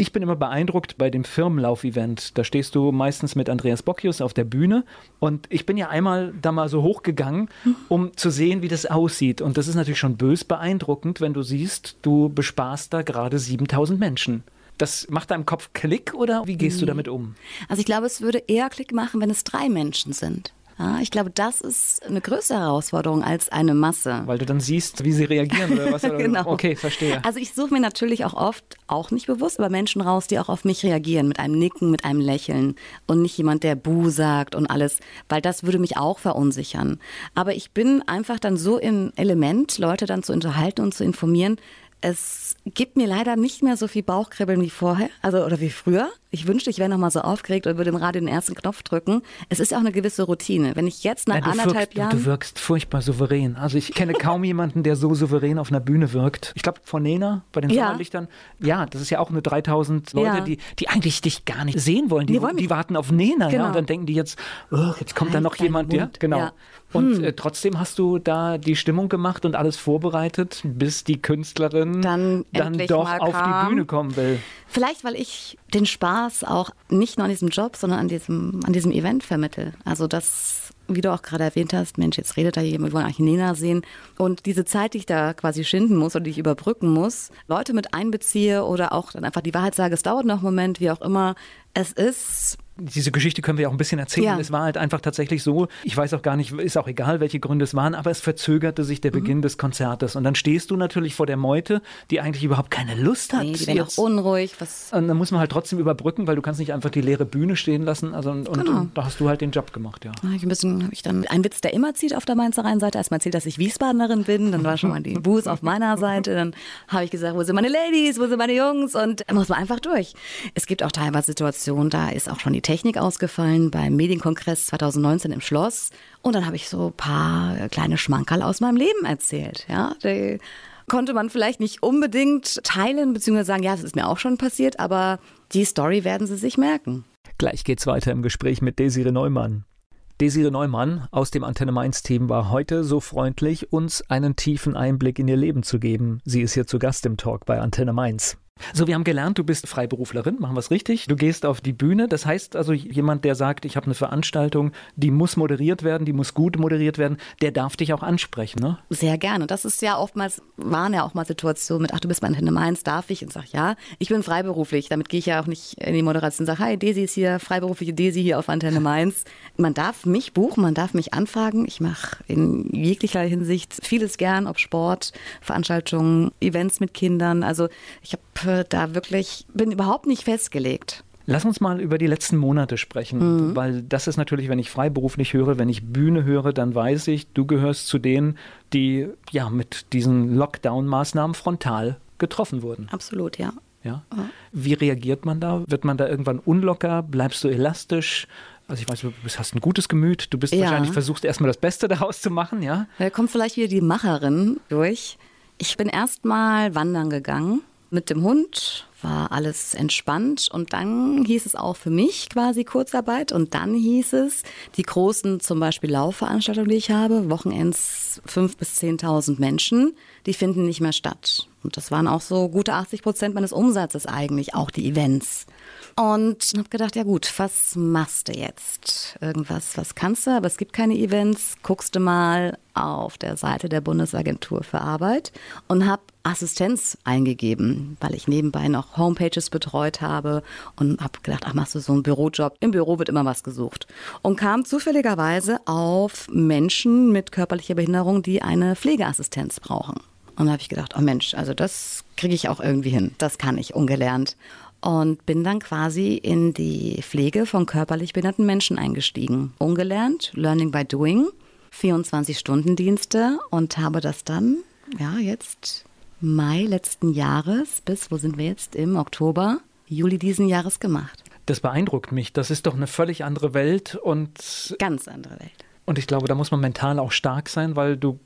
Ich bin immer beeindruckt bei dem Firmenlauf-Event. Da stehst du meistens mit Andreas Bocchius auf der Bühne. Und ich bin ja einmal da mal so hochgegangen, um zu sehen, wie das aussieht. Und das ist natürlich schon bös beeindruckend, wenn du siehst, du bespaßt da gerade 7000 Menschen. Das macht deinem Kopf Klick oder wie gehst du damit um? Also ich glaube, es würde eher Klick machen, wenn es drei Menschen sind. Ja, ich glaube, das ist eine größere Herausforderung als eine Masse. Weil du dann siehst, wie sie reagieren oder was. genau. Okay, verstehe. Also ich suche mir natürlich auch oft, auch nicht bewusst, aber Menschen raus, die auch auf mich reagieren, mit einem Nicken, mit einem Lächeln und nicht jemand, der Buh sagt und alles, weil das würde mich auch verunsichern. Aber ich bin einfach dann so im Element, Leute dann zu unterhalten und zu informieren, es gibt mir leider nicht mehr so viel Bauchkribbeln wie vorher, also oder wie früher. Ich wünschte, ich wäre noch mal so aufgeregt und würde im Radio den ersten Knopf drücken. Es ist ja auch eine gewisse Routine. Wenn ich jetzt nach ja, anderthalb wirkst, Jahren. Du wirkst furchtbar souverän. Also ich kenne kaum jemanden, der so souverän auf einer Bühne wirkt. Ich glaube, von Nena bei den ja. Sommerlichtern, ja, das ist ja auch eine 3000 Leute, ja. die, die eigentlich dich gar nicht sehen wollen. Die, die, wollen die warten auf Nena, genau. ja, und dann denken die jetzt, oh, jetzt kommt da noch jemand, ja, genau. Und hm. äh, trotzdem hast du da die Stimmung gemacht und alles vorbereitet, bis die Künstlerin dann, dann doch auf kam. die Bühne kommen will. Vielleicht, weil ich den Spaß auch nicht nur an diesem Job, sondern an diesem, an diesem Event vermittel. Also das, wie du auch gerade erwähnt hast, Mensch, jetzt redet da jemand, wir wollen eigentlich Nena sehen. Und diese Zeit, die ich da quasi schinden muss oder die ich überbrücken muss, Leute mit einbeziehe oder auch dann einfach die Wahrheit sage, es dauert noch einen Moment, wie auch immer. Es ist diese Geschichte können wir ja auch ein bisschen erzählen. Ja. Es war halt einfach tatsächlich so, ich weiß auch gar nicht, ist auch egal, welche Gründe es waren, aber es verzögerte sich der mhm. Beginn des Konzertes. Und dann stehst du natürlich vor der Meute, die eigentlich überhaupt keine Lust hat. Nee, die werden auch unruhig. Was und dann muss man halt trotzdem überbrücken, weil du kannst nicht einfach die leere Bühne stehen lassen. Also und, genau. und, und da hast du halt den Job gemacht, ja. Ich ein bisschen habe ich dann ein Witz, der immer zieht auf der Mainzer Rheinseite. Erstmal erzählt, dass ich Wiesbadenerin bin, dann war schon mal die Buß auf meiner Seite. Dann habe ich gesagt, wo sind meine Ladies, wo sind meine Jungs? Und da muss man einfach durch. Es gibt auch teilweise Situationen, da ist auch schon die Technik ausgefallen beim Medienkongress 2019 im Schloss. Und dann habe ich so ein paar kleine Schmankerl aus meinem Leben erzählt. Ja, die konnte man vielleicht nicht unbedingt teilen, beziehungsweise sagen, ja, das ist mir auch schon passiert, aber die Story werden Sie sich merken. Gleich geht's weiter im Gespräch mit Desire Neumann. Desire Neumann aus dem Antenne Mainz Team war heute so freundlich, uns einen tiefen Einblick in ihr Leben zu geben. Sie ist hier zu Gast im Talk bei Antenne Mainz. So, wir haben gelernt, du bist Freiberuflerin, machen wir es richtig. Du gehst auf die Bühne. Das heißt also, jemand, der sagt, ich habe eine Veranstaltung, die muss moderiert werden, die muss gut moderiert werden, der darf dich auch ansprechen, ne? Sehr gerne. Das ist ja oftmals, waren ja auch mal Situationen mit, ach, du bist mein Hände Mainz, darf ich? Und sag, ja, ich bin freiberuflich. Damit gehe ich ja auch nicht in die Moderation und sage, hi, Desi ist hier, freiberufliche Desi hier auf Antenne Mainz. Man darf mich buchen, man darf mich anfragen. Ich mache in jeglicher Hinsicht vieles gern, ob Sport, Veranstaltungen, Events mit Kindern. Also ich habe da wirklich, bin überhaupt nicht festgelegt. Lass uns mal über die letzten Monate sprechen, mhm. weil das ist natürlich, wenn ich freiberuflich höre, wenn ich Bühne höre, dann weiß ich, du gehörst zu denen, die ja mit diesen Lockdown-Maßnahmen frontal getroffen wurden. Absolut, ja. Ja. Wie reagiert man da? Wird man da irgendwann unlocker? Bleibst du elastisch? Also ich weiß, du hast ein gutes Gemüt, du bist ja. wahrscheinlich versuchst erstmal das Beste daraus zu machen, ja? Da kommt vielleicht wieder die Macherin durch. Ich bin erstmal wandern gegangen mit dem Hund war alles entspannt und dann hieß es auch für mich quasi Kurzarbeit und dann hieß es, die großen zum Beispiel Laufveranstaltungen, die ich habe, Wochenends 5.000 bis 10.000 Menschen, die finden nicht mehr statt. Und das waren auch so gute 80 Prozent meines Umsatzes eigentlich, auch die Events. Und habe gedacht, ja gut, was machst du jetzt? Irgendwas, was kannst du? Aber es gibt keine Events. Guckst du mal auf der Seite der Bundesagentur für Arbeit und habe Assistenz eingegeben, weil ich nebenbei noch Homepages betreut habe und habe gedacht, ach, machst du so einen Bürojob? Im Büro wird immer was gesucht. Und kam zufälligerweise auf Menschen mit körperlicher Behinderung, die eine Pflegeassistenz brauchen. Und da habe ich gedacht, oh Mensch, also das kriege ich auch irgendwie hin. Das kann ich ungelernt und bin dann quasi in die Pflege von körperlich behinderten Menschen eingestiegen. Ungelernt, Learning by Doing, 24-Stunden-Dienste und habe das dann, ja, jetzt Mai letzten Jahres bis, wo sind wir jetzt, im Oktober, Juli diesen Jahres gemacht. Das beeindruckt mich. Das ist doch eine völlig andere Welt und. Ganz andere Welt. Und ich glaube, da muss man mental auch stark sein, weil du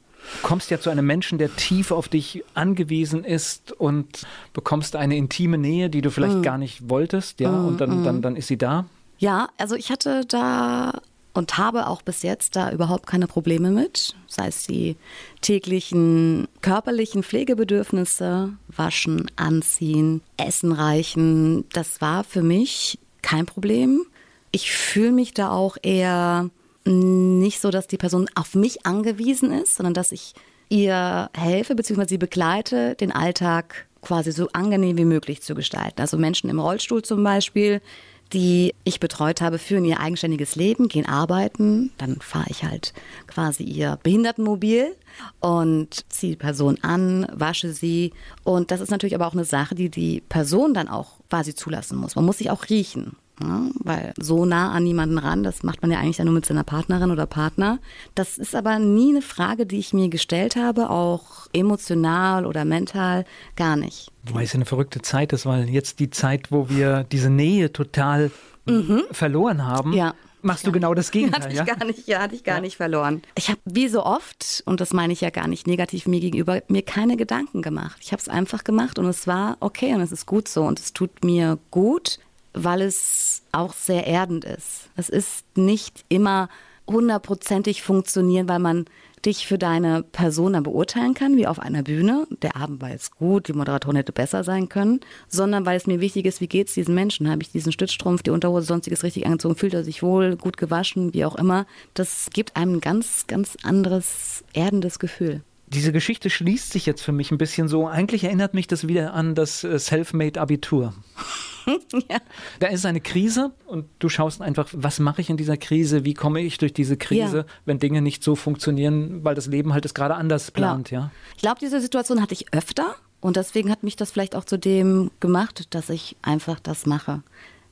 kommst ja zu einem Menschen, der tief auf dich angewiesen ist und bekommst eine intime Nähe, die du vielleicht mm. gar nicht wolltest, ja, mm, und dann, mm. dann, dann ist sie da. Ja, also ich hatte da und habe auch bis jetzt da überhaupt keine Probleme mit, sei es die täglichen körperlichen Pflegebedürfnisse, waschen, anziehen, essen reichen, das war für mich kein Problem. Ich fühle mich da auch eher nicht so, dass die Person auf mich angewiesen ist, sondern dass ich ihr helfe bzw. sie begleite, den Alltag quasi so angenehm wie möglich zu gestalten. Also Menschen im Rollstuhl zum Beispiel, die ich betreut habe, führen ihr eigenständiges Leben, gehen arbeiten. Dann fahre ich halt quasi ihr Behindertenmobil und ziehe die Person an, wasche sie. Und das ist natürlich aber auch eine Sache, die die Person dann auch quasi zulassen muss. Man muss sich auch riechen. Ja, weil so nah an niemanden ran, das macht man ja eigentlich nur mit seiner Partnerin oder Partner. Das ist aber nie eine Frage, die ich mir gestellt habe, auch emotional oder mental, gar nicht. Wobei es eine verrückte Zeit ist, weil jetzt die Zeit, wo wir diese Nähe total mhm. verloren haben. Ja machst du genau das Gegenteil. Hatte ich ja? gar nicht, ja, hatte ich gar ja. nicht verloren. Ich habe wie so oft, und das meine ich ja gar nicht negativ mir gegenüber, mir keine Gedanken gemacht. Ich habe es einfach gemacht und es war okay und es ist gut so und es tut mir gut, weil es auch sehr erdend ist. Es ist nicht immer hundertprozentig funktionieren, weil man dich für deine Persona beurteilen kann, wie auf einer Bühne. Der Abend war jetzt gut, die Moderatorin hätte besser sein können, sondern weil es mir wichtig ist, wie geht es diesen Menschen? Habe ich diesen Stützstrumpf, die Unterhose, sonstiges richtig angezogen, fühlt er sich wohl, gut gewaschen, wie auch immer. Das gibt einem ein ganz, ganz anderes, erdendes Gefühl diese Geschichte schließt sich jetzt für mich ein bisschen so. Eigentlich erinnert mich das wieder an das äh, Selfmade-Abitur. ja. Da ist eine Krise und du schaust einfach, was mache ich in dieser Krise, wie komme ich durch diese Krise, ja. wenn Dinge nicht so funktionieren, weil das Leben halt es gerade anders plant, ja. ja? Ich glaube, diese Situation hatte ich öfter und deswegen hat mich das vielleicht auch zu dem gemacht, dass ich einfach das mache.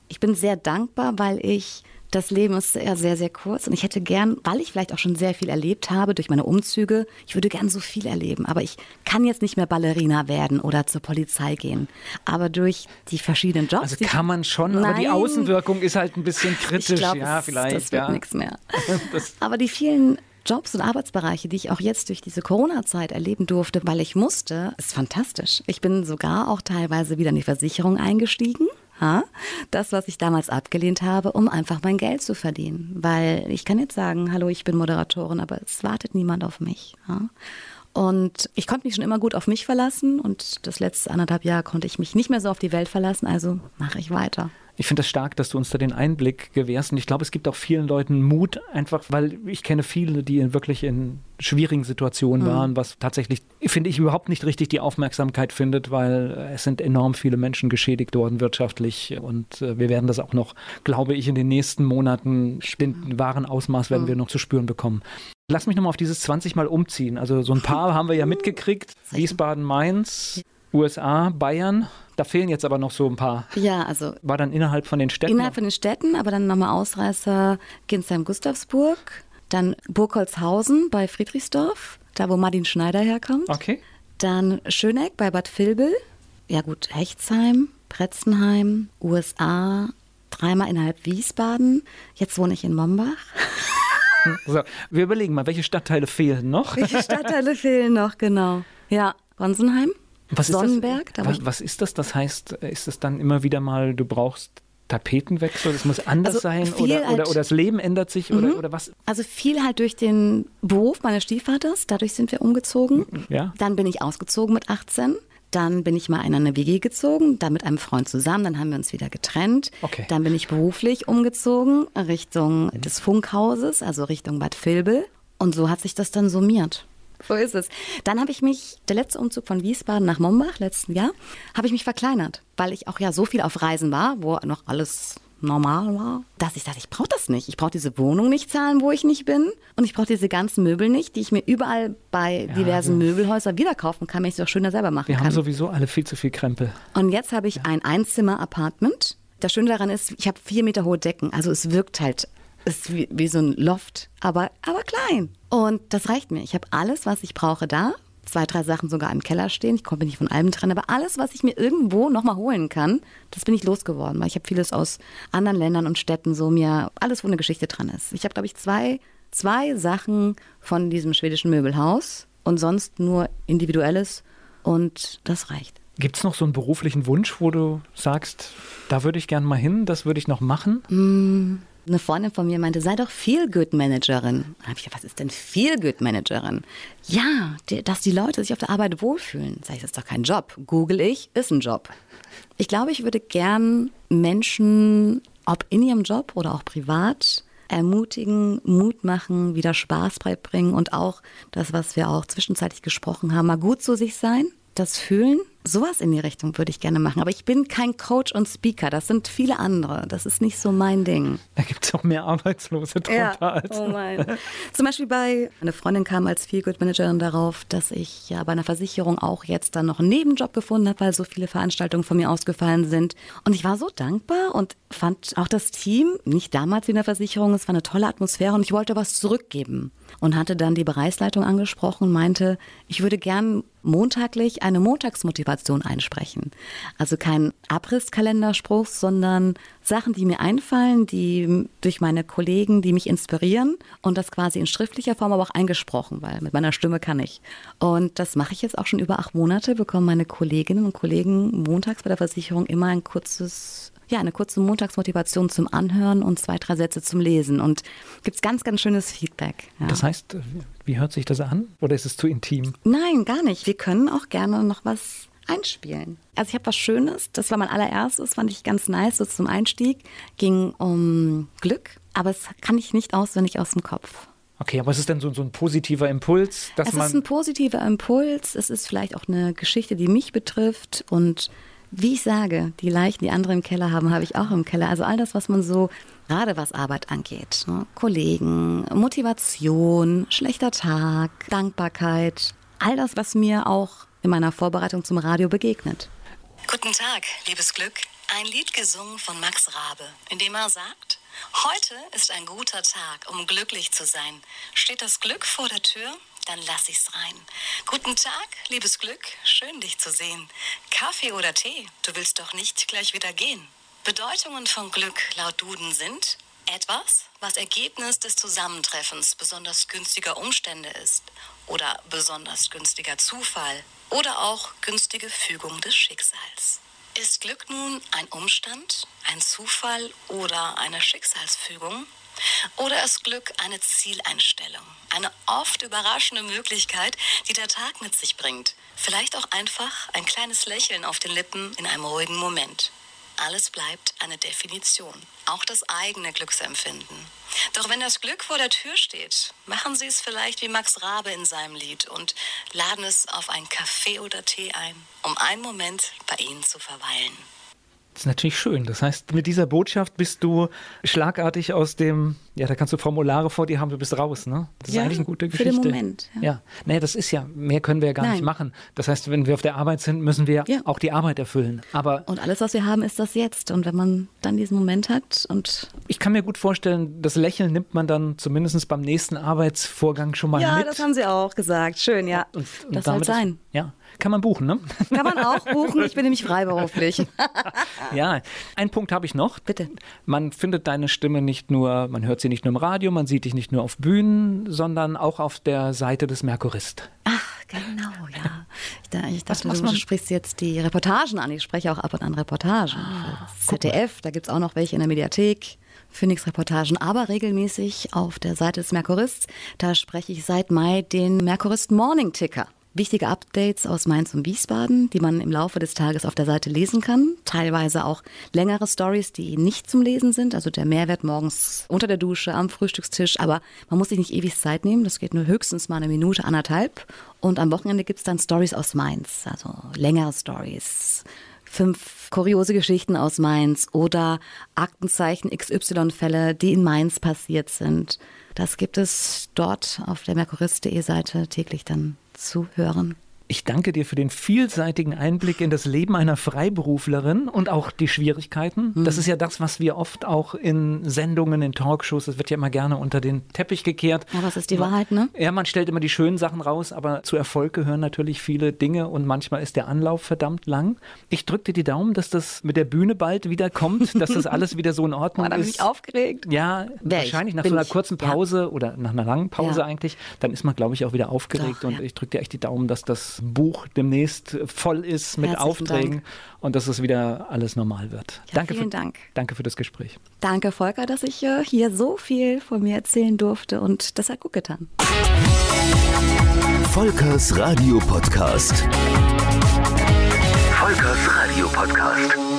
Ich bin sehr dankbar, weil ich das Leben ist ja sehr, sehr kurz und ich hätte gern, weil ich vielleicht auch schon sehr viel erlebt habe durch meine Umzüge, ich würde gern so viel erleben, aber ich kann jetzt nicht mehr Ballerina werden oder zur Polizei gehen. Aber durch die verschiedenen Jobs. Also kann man schon, nein, aber die Außenwirkung ist halt ein bisschen kritisch, glaub, ja, vielleicht. Das wird ja. nichts mehr. aber die vielen Jobs und Arbeitsbereiche, die ich auch jetzt durch diese Corona-Zeit erleben durfte, weil ich musste, ist fantastisch. Ich bin sogar auch teilweise wieder in die Versicherung eingestiegen das, was ich damals abgelehnt habe, um einfach mein Geld zu verdienen. Weil ich kann jetzt sagen, hallo, ich bin Moderatorin, aber es wartet niemand auf mich. Und ich konnte mich schon immer gut auf mich verlassen und das letzte anderthalb Jahr konnte ich mich nicht mehr so auf die Welt verlassen, also mache ich weiter. Ich finde es das stark, dass du uns da den Einblick gewährst. Und ich glaube, es gibt auch vielen Leuten Mut, einfach, weil ich kenne viele, die wirklich in schwierigen Situationen mhm. waren, was tatsächlich, finde ich, überhaupt nicht richtig die Aufmerksamkeit findet, weil es sind enorm viele Menschen geschädigt worden wirtschaftlich. Und äh, wir werden das auch noch, glaube ich, in den nächsten Monaten, den wahren Ausmaß werden mhm. wir noch zu spüren bekommen. Lass mich nochmal auf dieses 20 Mal umziehen. Also so ein paar haben wir ja mitgekriegt. Wiesbaden, Mainz, USA, Bayern. Da fehlen jetzt aber noch so ein paar. Ja, also. War dann innerhalb von den Städten? Innerhalb von den Städten, aber dann nochmal Ausreißer Ginsheim-Gustavsburg, dann Burgholzhausen bei Friedrichsdorf, da wo Martin Schneider herkommt. Okay. Dann Schöneck bei Bad Vilbel. Ja, gut, Hechtsheim, Pretzenheim, USA, dreimal innerhalb Wiesbaden. Jetzt wohne ich in Mombach. So, wir überlegen mal, welche Stadtteile fehlen noch? Welche Stadtteile fehlen noch, genau. Ja, Gonsenheim. Was ist das? Sonnenberg. Da war Was, was ist das? Das heißt, ist es dann immer wieder mal, du brauchst Tapetenwechsel, es muss anders Also sein oder, halt- oder, oder das Leben ändert sich oder, oder was? also viel halt durch den Beruf meines Stiefvaters. Dadurch sind wir umgezogen. Ja. Dann bin ich ausgezogen mit 18. Dann bin ich mal in eine WG gezogen, da mit einem Freund zusammen. Dann haben wir uns wieder getrennt. Okay. Dann bin ich beruflich umgezogen Richtung des Funkhauses, also Richtung Bad Vilbel. Und so hat sich das dann summiert. So ist es. Dann habe ich mich, der letzte Umzug von Wiesbaden nach Mombach letzten Jahr, habe ich mich verkleinert, weil ich auch ja so viel auf Reisen war, wo noch alles normal war, dass ich dachte, ich brauche das nicht. Ich brauche diese Wohnung nicht zahlen, wo ich nicht bin. Und ich brauche diese ganzen Möbel nicht, die ich mir überall bei diversen Möbelhäusern wieder kaufen kann, wenn ich es auch schöner selber machen Wir haben kann. sowieso alle viel zu viel Krempel. Und jetzt habe ich ein Einzimmer-Apartment. Das Schöne daran ist, ich habe vier Meter hohe Decken. Also es wirkt halt, ist wie, wie so ein Loft, aber, aber klein. Und das reicht mir. Ich habe alles, was ich brauche da. Zwei, drei Sachen sogar im Keller stehen. Ich komme nicht von allem dran, aber alles, was ich mir irgendwo nochmal holen kann, das bin ich losgeworden. Weil ich habe vieles aus anderen Ländern und Städten so mir, alles, wo eine Geschichte dran ist. Ich habe, glaube ich, zwei, zwei Sachen von diesem schwedischen Möbelhaus und sonst nur individuelles und das reicht. Gibt es noch so einen beruflichen Wunsch, wo du sagst, da würde ich gern mal hin, das würde ich noch machen? Eine Freundin von mir meinte, sei doch Feel-Good-Managerin. Da habe ich gedacht, was ist denn Feel-Good-Managerin? Ja, die, dass die Leute sich auf der Arbeit wohlfühlen. Sag ich, das ist doch kein Job. Google ich, ist ein Job. Ich glaube, ich würde gern Menschen, ob in ihrem Job oder auch privat, ermutigen, Mut machen, wieder Spaß beibringen und auch das, was wir auch zwischenzeitlich gesprochen haben, mal gut zu sich sein, das Fühlen. Sowas in die Richtung würde ich gerne machen. Aber ich bin kein Coach und Speaker. Das sind viele andere. Das ist nicht so mein Ding. Da gibt es auch mehr Arbeitslose drunter als. Oh mein. Zum Beispiel bei, eine Freundin kam als Feel-Good-Managerin darauf, dass ich ja bei einer Versicherung auch jetzt dann noch einen Nebenjob gefunden habe, weil so viele Veranstaltungen von mir ausgefallen sind. Und ich war so dankbar und fand auch das Team, nicht damals wie in der Versicherung, es war eine tolle Atmosphäre und ich wollte was zurückgeben. Und hatte dann die Bereichsleitung angesprochen und meinte, ich würde gern montaglich eine Montagsmotivation einsprechen. Also kein Abrisskalenderspruch, sondern Sachen, die mir einfallen, die durch meine Kollegen, die mich inspirieren und das quasi in schriftlicher Form, aber auch eingesprochen, weil mit meiner Stimme kann ich. Und das mache ich jetzt auch schon über acht Monate, bekommen meine Kolleginnen und Kollegen montags bei der Versicherung immer ein kurzes ja, eine kurze Montagsmotivation zum Anhören und zwei, drei Sätze zum Lesen. Und gibt's ganz, ganz schönes Feedback. Ja. Das heißt, wie hört sich das an? Oder ist es zu intim? Nein, gar nicht. Wir können auch gerne noch was einspielen. Also ich habe was Schönes, das war mein allererstes, fand ich ganz nice, so zum Einstieg. Ging um Glück, aber es kann ich nicht auswendig aus dem Kopf. Okay, aber es ist dann so, so ein positiver Impuls, dass Es man. ist ein positiver Impuls, es ist vielleicht auch eine Geschichte, die mich betrifft und wie ich sage, die Leichen, die andere im Keller haben, habe ich auch im Keller. Also all das, was man so, gerade was Arbeit angeht, ne? Kollegen, Motivation, schlechter Tag, Dankbarkeit, all das, was mir auch in meiner Vorbereitung zum Radio begegnet. Guten Tag, liebes Glück. Ein Lied gesungen von Max Rabe, in dem er sagt, heute ist ein guter Tag, um glücklich zu sein. Steht das Glück vor der Tür? Dann lass ich's rein. Guten Tag, liebes Glück, schön dich zu sehen. Kaffee oder Tee, du willst doch nicht gleich wieder gehen. Bedeutungen von Glück laut Duden sind etwas, was Ergebnis des Zusammentreffens besonders günstiger Umstände ist oder besonders günstiger Zufall oder auch günstige Fügung des Schicksals. Ist Glück nun ein Umstand, ein Zufall oder eine Schicksalsfügung? Oder ist Glück eine Zieleinstellung? Eine oft überraschende Möglichkeit, die der Tag mit sich bringt. Vielleicht auch einfach ein kleines Lächeln auf den Lippen in einem ruhigen Moment. Alles bleibt eine Definition, auch das eigene Glücksempfinden. Doch wenn das Glück vor der Tür steht, machen Sie es vielleicht wie Max Rabe in seinem Lied und laden es auf einen Kaffee oder Tee ein, um einen Moment bei Ihnen zu verweilen. Das ist natürlich schön. Das heißt, mit dieser Botschaft bist du schlagartig aus dem, ja, da kannst du Formulare vor dir haben, du bist raus, ne? Das ist Ja, eigentlich eine gute für Geschichte. den Moment, ja. Ja, nee, das ist ja, mehr können wir ja gar nicht Nein. machen. Das heißt, wenn wir auf der Arbeit sind, müssen wir Ja. auch die Arbeit erfüllen. Aber Und alles, was wir haben, ist das Jetzt. Und wenn man dann diesen Moment hat und ich kann mir gut vorstellen, das Lächeln nimmt man dann zumindest beim nächsten Arbeitsvorgang schon mal ja, mit. das haben Sie auch gesagt. Schön, ja. und, und das soll damit ist- sein. Ja, kann man buchen, ne? Kann man auch buchen. Ich bin nämlich freiberuflich. Ja, einen Punkt habe ich noch. Bitte. Man findet deine Stimme nicht nur, man hört sie nicht nur im Radio, man sieht dich nicht nur auf Bühnen, sondern auch auf der Seite des Merkurist. Ach, Genau, ja. Ich, ich dachte, du sprichst jetzt die Reportagen an. Ich spreche auch ab und an Reportagen. Ah, ZDF, da gibt es auch noch welche in der Mediathek. Phoenix-Reportagen, aber regelmäßig auf der Seite des Merkurists. Da spreche ich seit Mai den Merkurist Morning Ticker. Wichtige Updates aus Mainz und Wiesbaden, die man im Laufe des Tages auf der Seite lesen kann. Teilweise auch längere Stories, die nicht zum Lesen sind. Also der Mehrwert morgens unter der Dusche, am Frühstückstisch. Aber man muss sich nicht ewig Zeit nehmen. Das geht nur höchstens mal eine Minute, anderthalb. Und am Wochenende gibt es dann Stories aus Mainz. Also längere Stories fünf kuriose Geschichten aus Mainz oder Aktenzeichen XY-Fälle, die in Mainz passiert sind. Das gibt es dort auf der merkurist.de Seite täglich dann zu hören. Ich danke dir für den vielseitigen Einblick in das Leben einer Freiberuflerin und auch die Schwierigkeiten. Mhm. Das ist ja das, was wir oft auch in Sendungen, in Talkshows, das wird ja immer gerne unter den Teppich gekehrt. Ja, was ist die Wahrheit, ne? Ja, man stellt immer die schönen Sachen raus, aber zu Erfolg gehören natürlich viele Dinge und manchmal ist der Anlauf verdammt lang. Ich drücke dir die Daumen, dass das mit der Bühne bald wieder kommt, dass das alles wieder so in Ordnung War ist. War mich aufgeregt? Ja, Wär wahrscheinlich ich. nach Bin so einer kurzen Pause ja. oder nach einer langen Pause ja. eigentlich, dann ist man, glaube ich, auch wieder aufgeregt Doch, und ja. ich drücke dir echt die Daumen, dass das Buch demnächst voll ist mit Herzlichen Aufträgen Dank. und dass es wieder alles normal wird. Ja, danke, vielen für, Dank. danke für das Gespräch. Danke, Volker, dass ich äh, hier so viel von mir erzählen durfte und das hat gut getan. Volkers Radio Podcast. Volkers Radio Podcast.